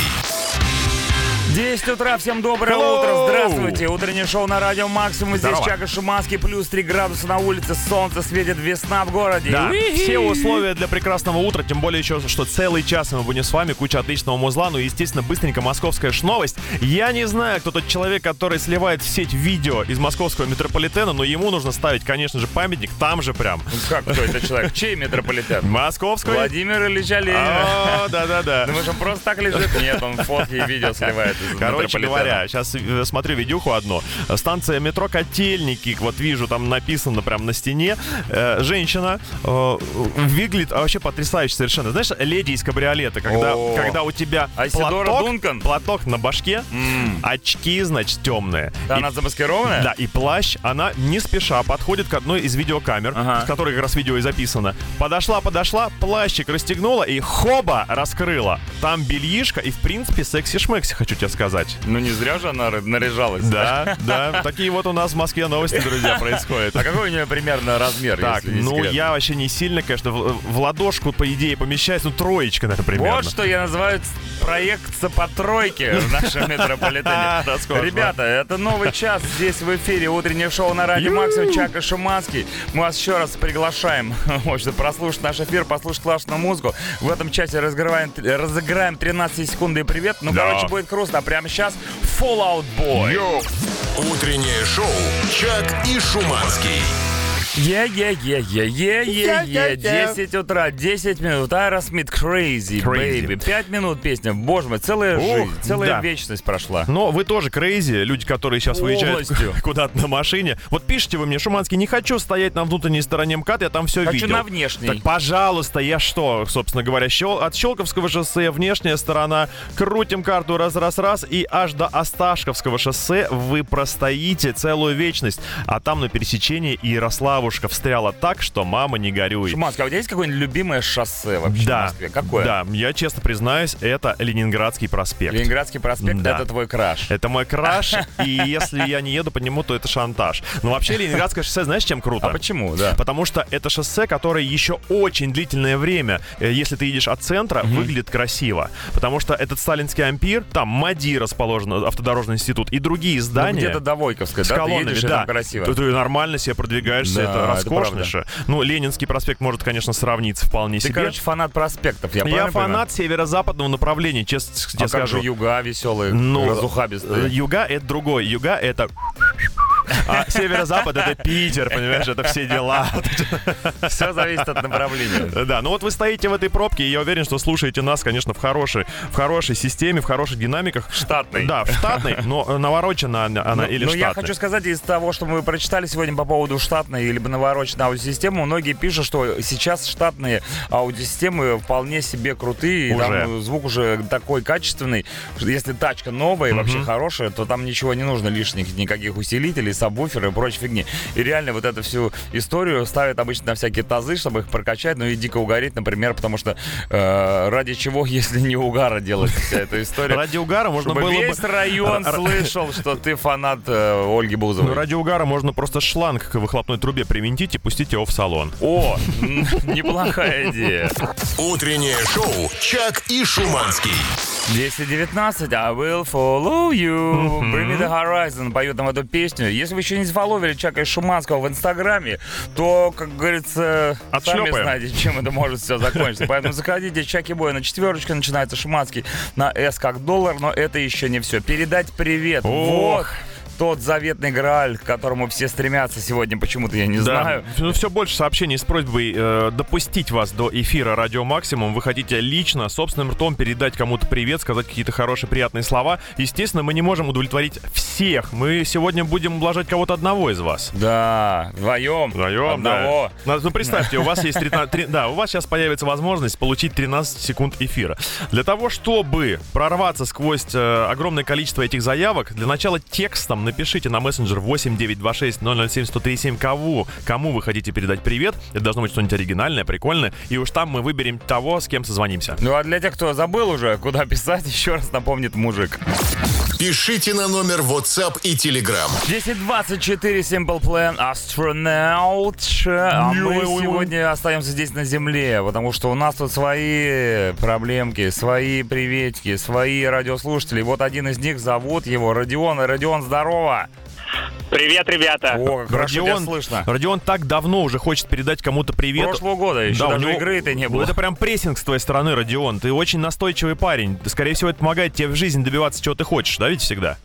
10 утра, всем доброе Hello! утро, здравствуйте. Утреннее шоу на радио Максимум. Здесь Здорово. Чака Шуманский, плюс 3 градуса на улице, солнце светит, весна в городе. Да, все условия для прекрасного утра, тем более еще, что целый час мы будем с вами, куча отличного музла, ну и, естественно, быстренько московская ж новость. Я не знаю, кто тот человек, который сливает в сеть видео из московского метрополитена, но ему нужно ставить, конечно же, памятник там же прям. Как кто это человек? Чей метрополитен? Московской. Владимир Ильича Ленина. А, да-да-да. Думаешь, он просто так лежит? Нет, он фотки и видео сливает из Короче говоря, сейчас смотрю видюху одну. Станция метро Котельники, вот вижу, там написано прям на стене. Э, женщина э, выглядит вообще потрясающе совершенно. Знаешь, леди из кабриолета, когда, когда у тебя Айседора платок, платок на башке, очки, значит, темные. Да, она замаскированная? да, и плащ, она не спеша подходит к одной из видеокамер, с которой как раз видео и записано. Подошла, подошла, плащик расстегнула и хоба раскрыла. Там бельишко и, в принципе, секси-шмекси, хочу тебе сказать. Ну не зря же она наряжалась. Да, да, такие вот у нас в Москве новости, друзья, происходят. А какой у нее примерно размер, Так, ну я вообще не сильно, конечно, в, ладошку, по идее, помещаюсь, ну, троечка, наверное, примерно. Вот что я называю проект по тройке в нашем метрополитене. Ребята, это новый час здесь в эфире. Утреннее шоу на радио Максимум Чак и Шуманский. Мы вас еще раз приглашаем в общем, прослушать наш эфир, послушать классную музыку. В этом часе разыграем, разыграем 13 секунды привет. Ну, короче, будет грустно. А прямо сейчас Fallout Boy. Утреннее шоу «Чак и Шуманский». Е-е-е-е-е-е-е. 10 утра, 10 минут. Aerosmith Crazy, Crazy. Baby. 5 минут песня. Боже мой, целая Ух, жизнь, целая да. вечность прошла. Но вы тоже crazy, люди, которые сейчас выезжают Полностью. куда-то на машине. Вот пишите вы мне, Шуманский, не хочу стоять на внутренней стороне МКАД, я там все Хочу видел. на внешней. Так, пожалуйста, я что, собственно говоря, щел- от Щелковского шоссе, внешняя сторона, крутим карту раз-раз-раз, и аж до Осташковского шоссе вы простоите целую вечность. А там на пересечении Ярославушка встряла так, что мама не горюй. Шуманский, а у тебя есть какое-нибудь любимое шоссе вообще в Да, Москве? Какое? да, я честно признаюсь, это Ленинградский проспект. Ленинградский проспект Да. это твой краш. Это мой краш, и если я не еду по нему, то это шантаж. Но вообще Ленинградское шоссе, знаешь, чем круто? А почему, да? Потому что это шоссе, которое еще очень длительное время, э, если ты едешь от центра, выглядит красиво. Потому что этот сталинский ампир, там МАДИ расположен, автодорожный институт, и другие Ну, здания. где-то до Войковской, с да? Ты колоннами, едешь, и да. красиво. Ты, ты нормально себе продвигаешься, Да. Это это роскошнейше. Ну, Ленинский проспект может, конечно, сравниться вполне Ты, себе. короче, фанат проспектов, я, я правильно понимаю? фанат северо-западного направления, честно тебе А как скажу. юга веселые, Ну, разухабистые? Э, Юга это другой. Юга это а северо-запад это Питер, понимаешь, это все дела. Все зависит от направления. Да, ну вот вы стоите в этой пробке, и я уверен, что слушаете нас, конечно, в хорошей, в хорошей системе, в хороших динамиках. Штатный. Да, в штатной, но э, наворочена она она или ну, я штатной. хочу сказать, из того, что мы прочитали сегодня по поводу штатной либо навороченной аудиосистемы, многие пишут, что сейчас штатные аудиосистемы вполне себе крутые, и Уже. там звук уже такой качественный, что если тачка новая и вообще хорошая, то там ничего не нужно лишних никаких усилителей, сабвуферы и прочей фигни. И реально вот эту всю историю ставят обычно на всякие тазы, чтобы их прокачать, ну и дико угореть, например, потому что э, ради чего, если не угара делать вся эта история? Ради угара можно было весь бы... район Р- слышал, что ты фанат э, Ольги Бузовой. Ну, ради угара можно просто шланг к выхлопной трубе привинтить и пустить его в салон. О, неплохая идея. Утреннее шоу «Чак и Шуманский». 10.19, I will follow you. Bring me the horizon, поют нам эту песню. Если вы еще не сфоловили Чака и Шуманского в Инстаграме, то, как говорится, сами Отшлепаем. знаете, чем это может все закончиться. Поэтому заходите, Чаки Бой на четверочку, начинается Шуманский на S как доллар, но это еще не все. Передать привет. Ох. Вот тот заветный Грааль, к которому все стремятся сегодня, почему-то я не знаю. Ну, все больше сообщений с просьбой э, допустить вас до эфира Радио Максимум. Вы хотите лично, собственным ртом передать кому-то привет, сказать какие-то хорошие, приятные слова. Естественно, мы не можем удовлетворить всех. Мы сегодня будем ублажать кого-то одного из вас. Да, вдвоем. Вдвоем, Одного. да. Ну, представьте, у вас есть 13, три- да, у вас сейчас появится возможность получить 13 секунд эфира. Для того, чтобы прорваться сквозь э, огромное количество этих заявок, для начала текстом напишите на мессенджер 8926 007 1037 кого, кому вы хотите передать привет. Это должно быть что-нибудь оригинальное, прикольное. И уж там мы выберем того, с кем созвонимся. Ну а для тех, кто забыл уже, куда писать, еще раз напомнит мужик. Пишите на номер WhatsApp и Telegram. 1024 Simple Plan Astronaut. А мы сегодня остаемся здесь на Земле, потому что у нас тут свои проблемки, свои приветики, свои радиослушатели. Вот один из них зовут его Родион. И Родион, здорово! Привет, ребята. О, как хорошо тебя Родион, слышно. Родион так давно уже хочет передать кому-то привет. Прошлого года еще Да, у даже него- игры-то не Ну, было. Это прям прессинг с твоей стороны, Родион. Ты очень настойчивый парень. Скорее всего, это помогает тебе в жизни добиваться чего ты хочешь, да, ведь всегда?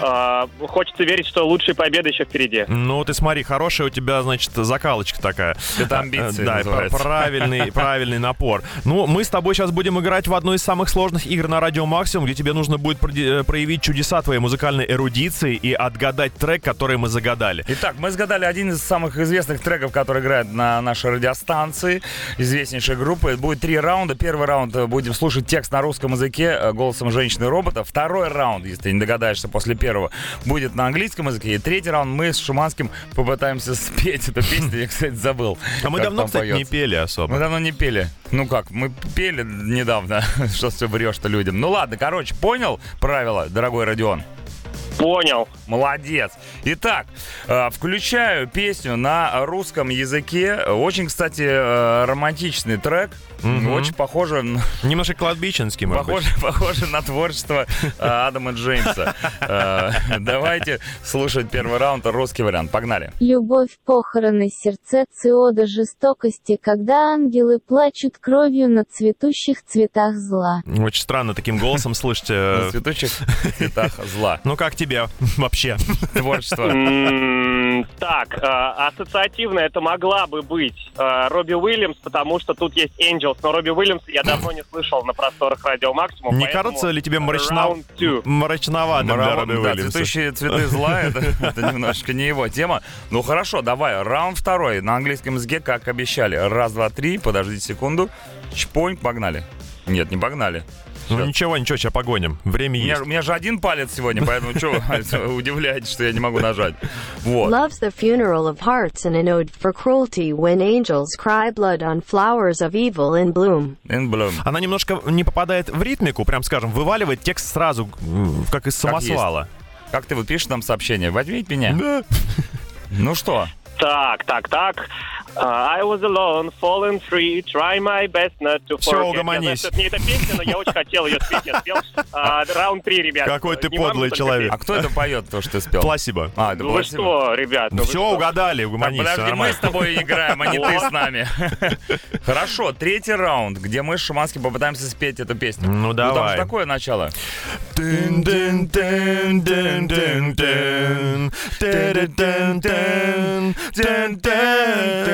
А, хочется верить, что лучшие победы еще впереди. Ну, ты смотри, хорошая у тебя, значит, закалочка такая. Это амбиции Да, называется. правильный, правильный напор. Ну, мы с тобой сейчас будем играть в одну из самых сложных игр на Радио Максимум, где тебе нужно будет э, проявить чудеса твоей музыкальной эрудиции и отгадать трек, который мы загадали. Итак, мы сгадали один из самых известных треков, который играет на нашей радиостанции, известнейшей группы. Будет три раунда. Первый раунд э, будем слушать текст на русском языке э, голосом женщины-робота. Второй раунд, если ты не догадаешься после первого, будет на английском языке. И третий раунд мы с Шуманским попытаемся спеть эту песню. Я, кстати, забыл. А мы давно, кстати, не поется. пели особо. Мы давно не пели. Ну как, мы пели недавно. Что все врешь-то людям. Ну ладно, короче, понял правила, дорогой Родион? Понял. Молодец. Итак, э, включаю песню на русском языке. Очень, кстати, э, романтичный трек. Мгм. Очень похоже, на- Немножко кладбищенский, может быть. похоже, похоже на творчество э, Адама Джеймса. Э, Давайте слушать первый раунд, русский вариант. Погнали. Любовь, похороны, сердце, циода жестокости, когда ангелы плачут кровью на цветущих цветах зла. Очень странно таким голосом слышать. На э, цветущих цветах зла. Ну, как тебе вообще? Творчество. М, Так, а, ассоциативно это могла бы быть а, Робби Уильямс, потому что тут есть Angels, но Робби Уильямс я давно не слышал на просторах Радио Максимум. Не кажется ли тебе мрачно... мрачноватым для Мрамор- Робби да, Уильямса? цветущие цветы зла, это, это немножечко не его тема. Ну хорошо, давай, раунд второй. На английском языке, как обещали. Раз, два, три, подождите секунду. Чпонь, погнали. Нет, не погнали. Ну Всё. ничего, ничего, сейчас погоним. Время У меня, есть. у меня же один палец сегодня, поэтому что удивляетесь, что я не могу нажать. Вот. Loves the funeral of hearts and an ode for cruelty when angels cry blood on flowers of evil in bloom. In bloom. Она немножко не попадает в ритмику, прям скажем, вываливает текст сразу, как из Как самосвала. Как ты вот пишешь нам сообщение? Возьмите меня. Да. Ну что? Так, так, так. Uh, I was alone, fallen free, try my best not to forget. угомонись. Я знаю, что это не эта песня, но я очень хотел ее спеть. Я спел А, раунд три, ребят. Какой ты подлый человек. А кто это поет, то, что ты спел? Пласибо. А, это. Ну вы что, ребят? ну Все, что? угадали, угомонись, подожди, мы с тобой играем, а не ты с нами. Хорошо, третий раунд, где мы с Шуманским попытаемся спеть эту песню. Ну, там же давай. такое начало.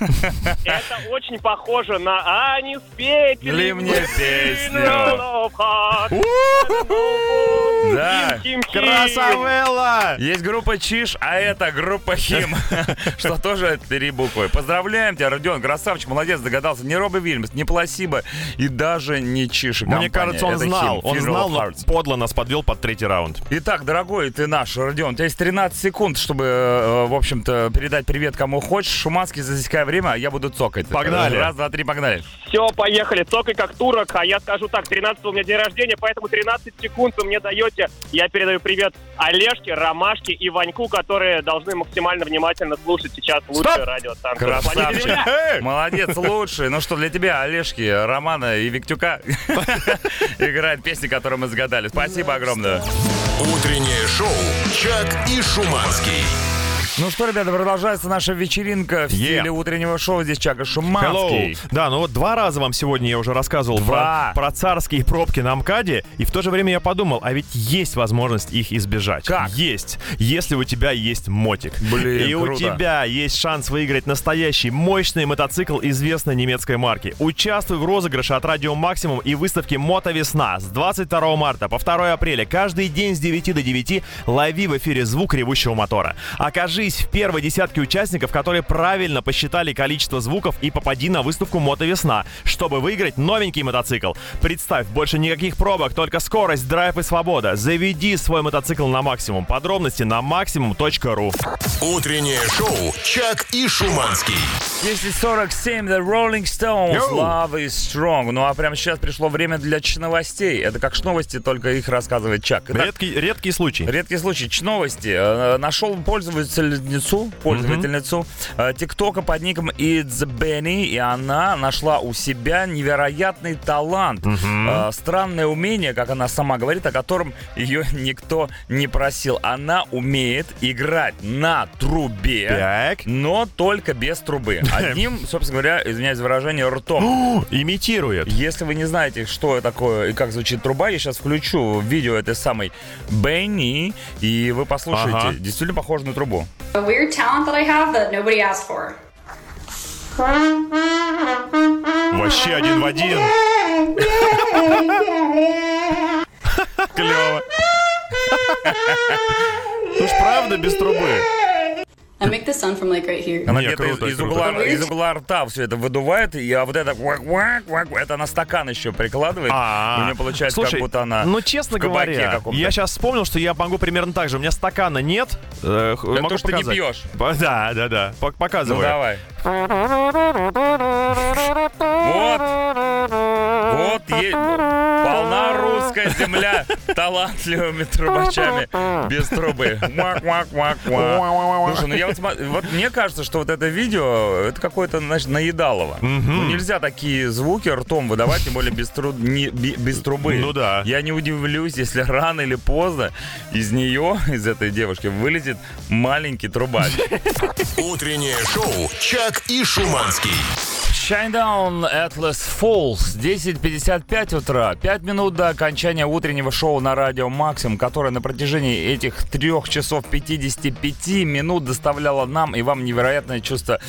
Это очень похоже на «А не спеть Ли мне песню». Да. Красавелла! Есть группа Чиш, а это группа Хим, что тоже три буквы. Поздравляем тебя, Родион, красавчик, молодец, догадался. Не Робби Вильямс, не Пласибо и даже не Чиш. Мне кажется, он знал. Он знал, но подло нас подвел под третий раунд. Итак, дорогой ты наш, Родион, у тебя есть 13 секунд, чтобы, э, в общем-то, передать привет кому хочешь. Шуманский, засекай время, а я буду цокать. Погнали. Раз, два, три, погнали. Все, поехали. Цокай как турок. А я скажу так, 13 у меня день рождения, поэтому 13 секунд вы мне даете. Я передаю привет Олежке, Ромашке и Ваньку, которые должны максимально внимательно слушать сейчас лучшее Стоп! радиостанцию. Красавчик. Молодец, лучший. Ну что, для тебя, Олежки, Романа и Виктюка играет песни, которые мы загадали. Спасибо огромное. Утреннее шоу «Чак и Шуманский». Ну что, ребята, продолжается наша вечеринка в Yeah. стиле утреннего шоу. Здесь Чака Hello. Шуманский. Да, ну вот два раза вам сегодня я уже рассказывал Два. про, про царские пробки на МКАДе, и в то же время я подумал, а ведь есть возможность их избежать. Как? Есть, если у тебя есть мотик. Блин, И у круто. тебя есть шанс выиграть настоящий мощный мотоцикл известной немецкой марки. Участвуй в розыгрыше от Радио Максимум и выставке Мотовесна с 22 марта по 2 апреля. Каждый день с 9 до 9 лови в эфире звук ревущего мотора. Окажись в первой десятке участников, которые правильно посчитали количество звуков и попади на выставку Мотовесна, чтобы выиграть новенький мотоцикл. Представь, больше никаких пробок, только скорость, драйв и свобода. Заведи свой мотоцикл на максимум. Подробности на максимум.ру. Утреннее шоу «Чак и Шуманский». 1047 The Rolling Stones Йоу. Love is Strong. Ну а прямо сейчас пришло время для новостей. Это как новости, только их рассказывает Чак. Итак, Редкий, редкий случай. Редкий случай. Новости. Э, Нашел пользовательницу, пользовательницу э, ТикТока под ником It's Benny, и она нашла у себя невероятный талант. Э, Странное умение, как она сама говорит, о котором ее никто не просил. Она умеет играть на трубе, Так. но только без трубы. Одним, собственно говоря, извиняюсь за выражение, ртом. Имитирует. Если вы не знаете, что такое и как звучит труба, я сейчас включу видео этой самой Бенни, и вы послушаете. Ага. Действительно похоже на трубу. A weird talent that I have that nobody asked for. Вообще один в один. Клево. Ну ж правда без трубы. I make the sound from like right here. Она где-то круто, из, из круто. угла, из угла рта все это выдувает, и а вот это вак вак вак это на стакан еще прикладывает. А, У нее получается, Слушай, как будто она ну честно говоря, каком-то. я сейчас вспомнил, что я могу примерно так же. У меня стакана нет. э, Это могу то, что ты не показать. пьешь. Да, да, да. Пок- Ну Показываю. давай. Вот. Вот есть. Полна русская земля талантливыми трубачами без трубы. Вак. Слушай, ну я вот, вот мне кажется, что вот это видео, это какое-то, значит, наедалово. Ну нельзя такие звуки ртом выдавать, тем более без, тру- не- без трубы. Ну да. Я не удивлюсь, если рано или поздно из нее, из этой девушки, вылетит маленький трубач. Утреннее шоу «Чак и Шуманский». Shinedown Atlas Falls, 10.55 утра, 5 минут до окончания утреннего шоу на радио Максим, которое на протяжении этих 3 часов 55 минут доставляло нам и вам невероятное чувство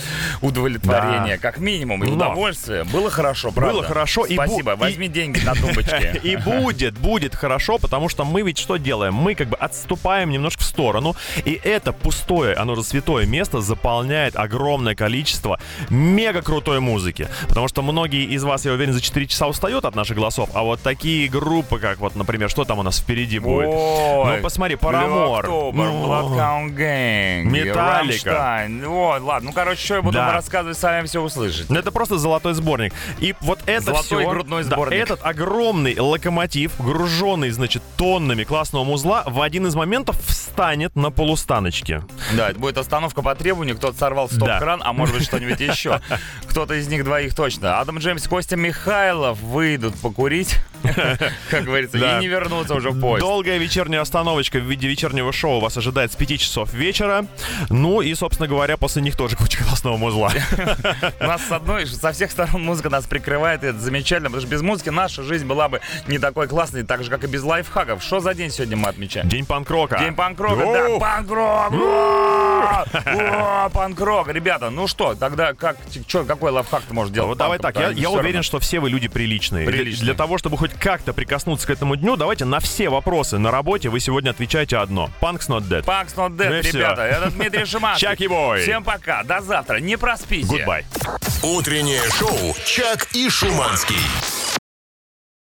удовлетворения, как минимум, и Но. удовольствия. Было хорошо, правда? Было хорошо, и бу- Спасибо, и- возьми деньги на тумбочке. И будет, будет хорошо, потому что мы ведь что делаем? Мы как бы отступаем немножко в сторону, и это пустое, оно же святое место заполняет огромное количество мега крутой музыки. Музыки. Потому что многие из вас, я уверен, за 4 часа устают от наших голосов, а вот такие группы, как вот, например, что там у нас впереди будет? Ой, ну, посмотри, Парамор. Ну, Металлика. Вот, ладно, ну, короче, что я буду Да. вам рассказывать, сами все услышите. Ну, Это просто золотой сборник. И вот это Золотой всё- грудной да, сборник. этот огромный локомотив, груженный, значит, тоннами классного музла, в один из моментов встанет на полустаночке. Да, это будет остановка по требованию, кто-то сорвал стоп-кран, а может быть что-нибудь еще. Кто-то из них двоих точно. Адам Джеймс, Костя Михайлов выйдут покурить, как говорится, Да. и не вернутся уже в поезд. Долгая вечерняя остановочка в виде вечернего шоу вас ожидает с 5 часов вечера. Ну и, собственно говоря, после них тоже куча классного музла. Нас с одной, со всех сторон музыка нас прикрывает, и это замечательно, потому что без музыки наша жизнь была бы не такой классной, так же, как и без лайфхаков. Что за день сегодня мы отмечаем? День панк-рока. День панк-рока, да, Оу! панк-рок! О, о, Панк-рок, ребята, ну что, тогда как, какой лайфхак ты можешь делать? Вот давай так, я, Да, я уверен, равно. что все вы люди приличные. Для- Приличные. Для, того, чтобы хоть как-то прикоснуться к этому дню, давайте на все вопросы на работе вы сегодня отвечаете одно. Punk's not dead. Punk's not dead, Ну и ребята. Это Дмитрий Шиманский. Чаки-бой. Всем пока. До завтра. Не проспите. Goodbye. Утреннее шоу «Чак и Шуманский».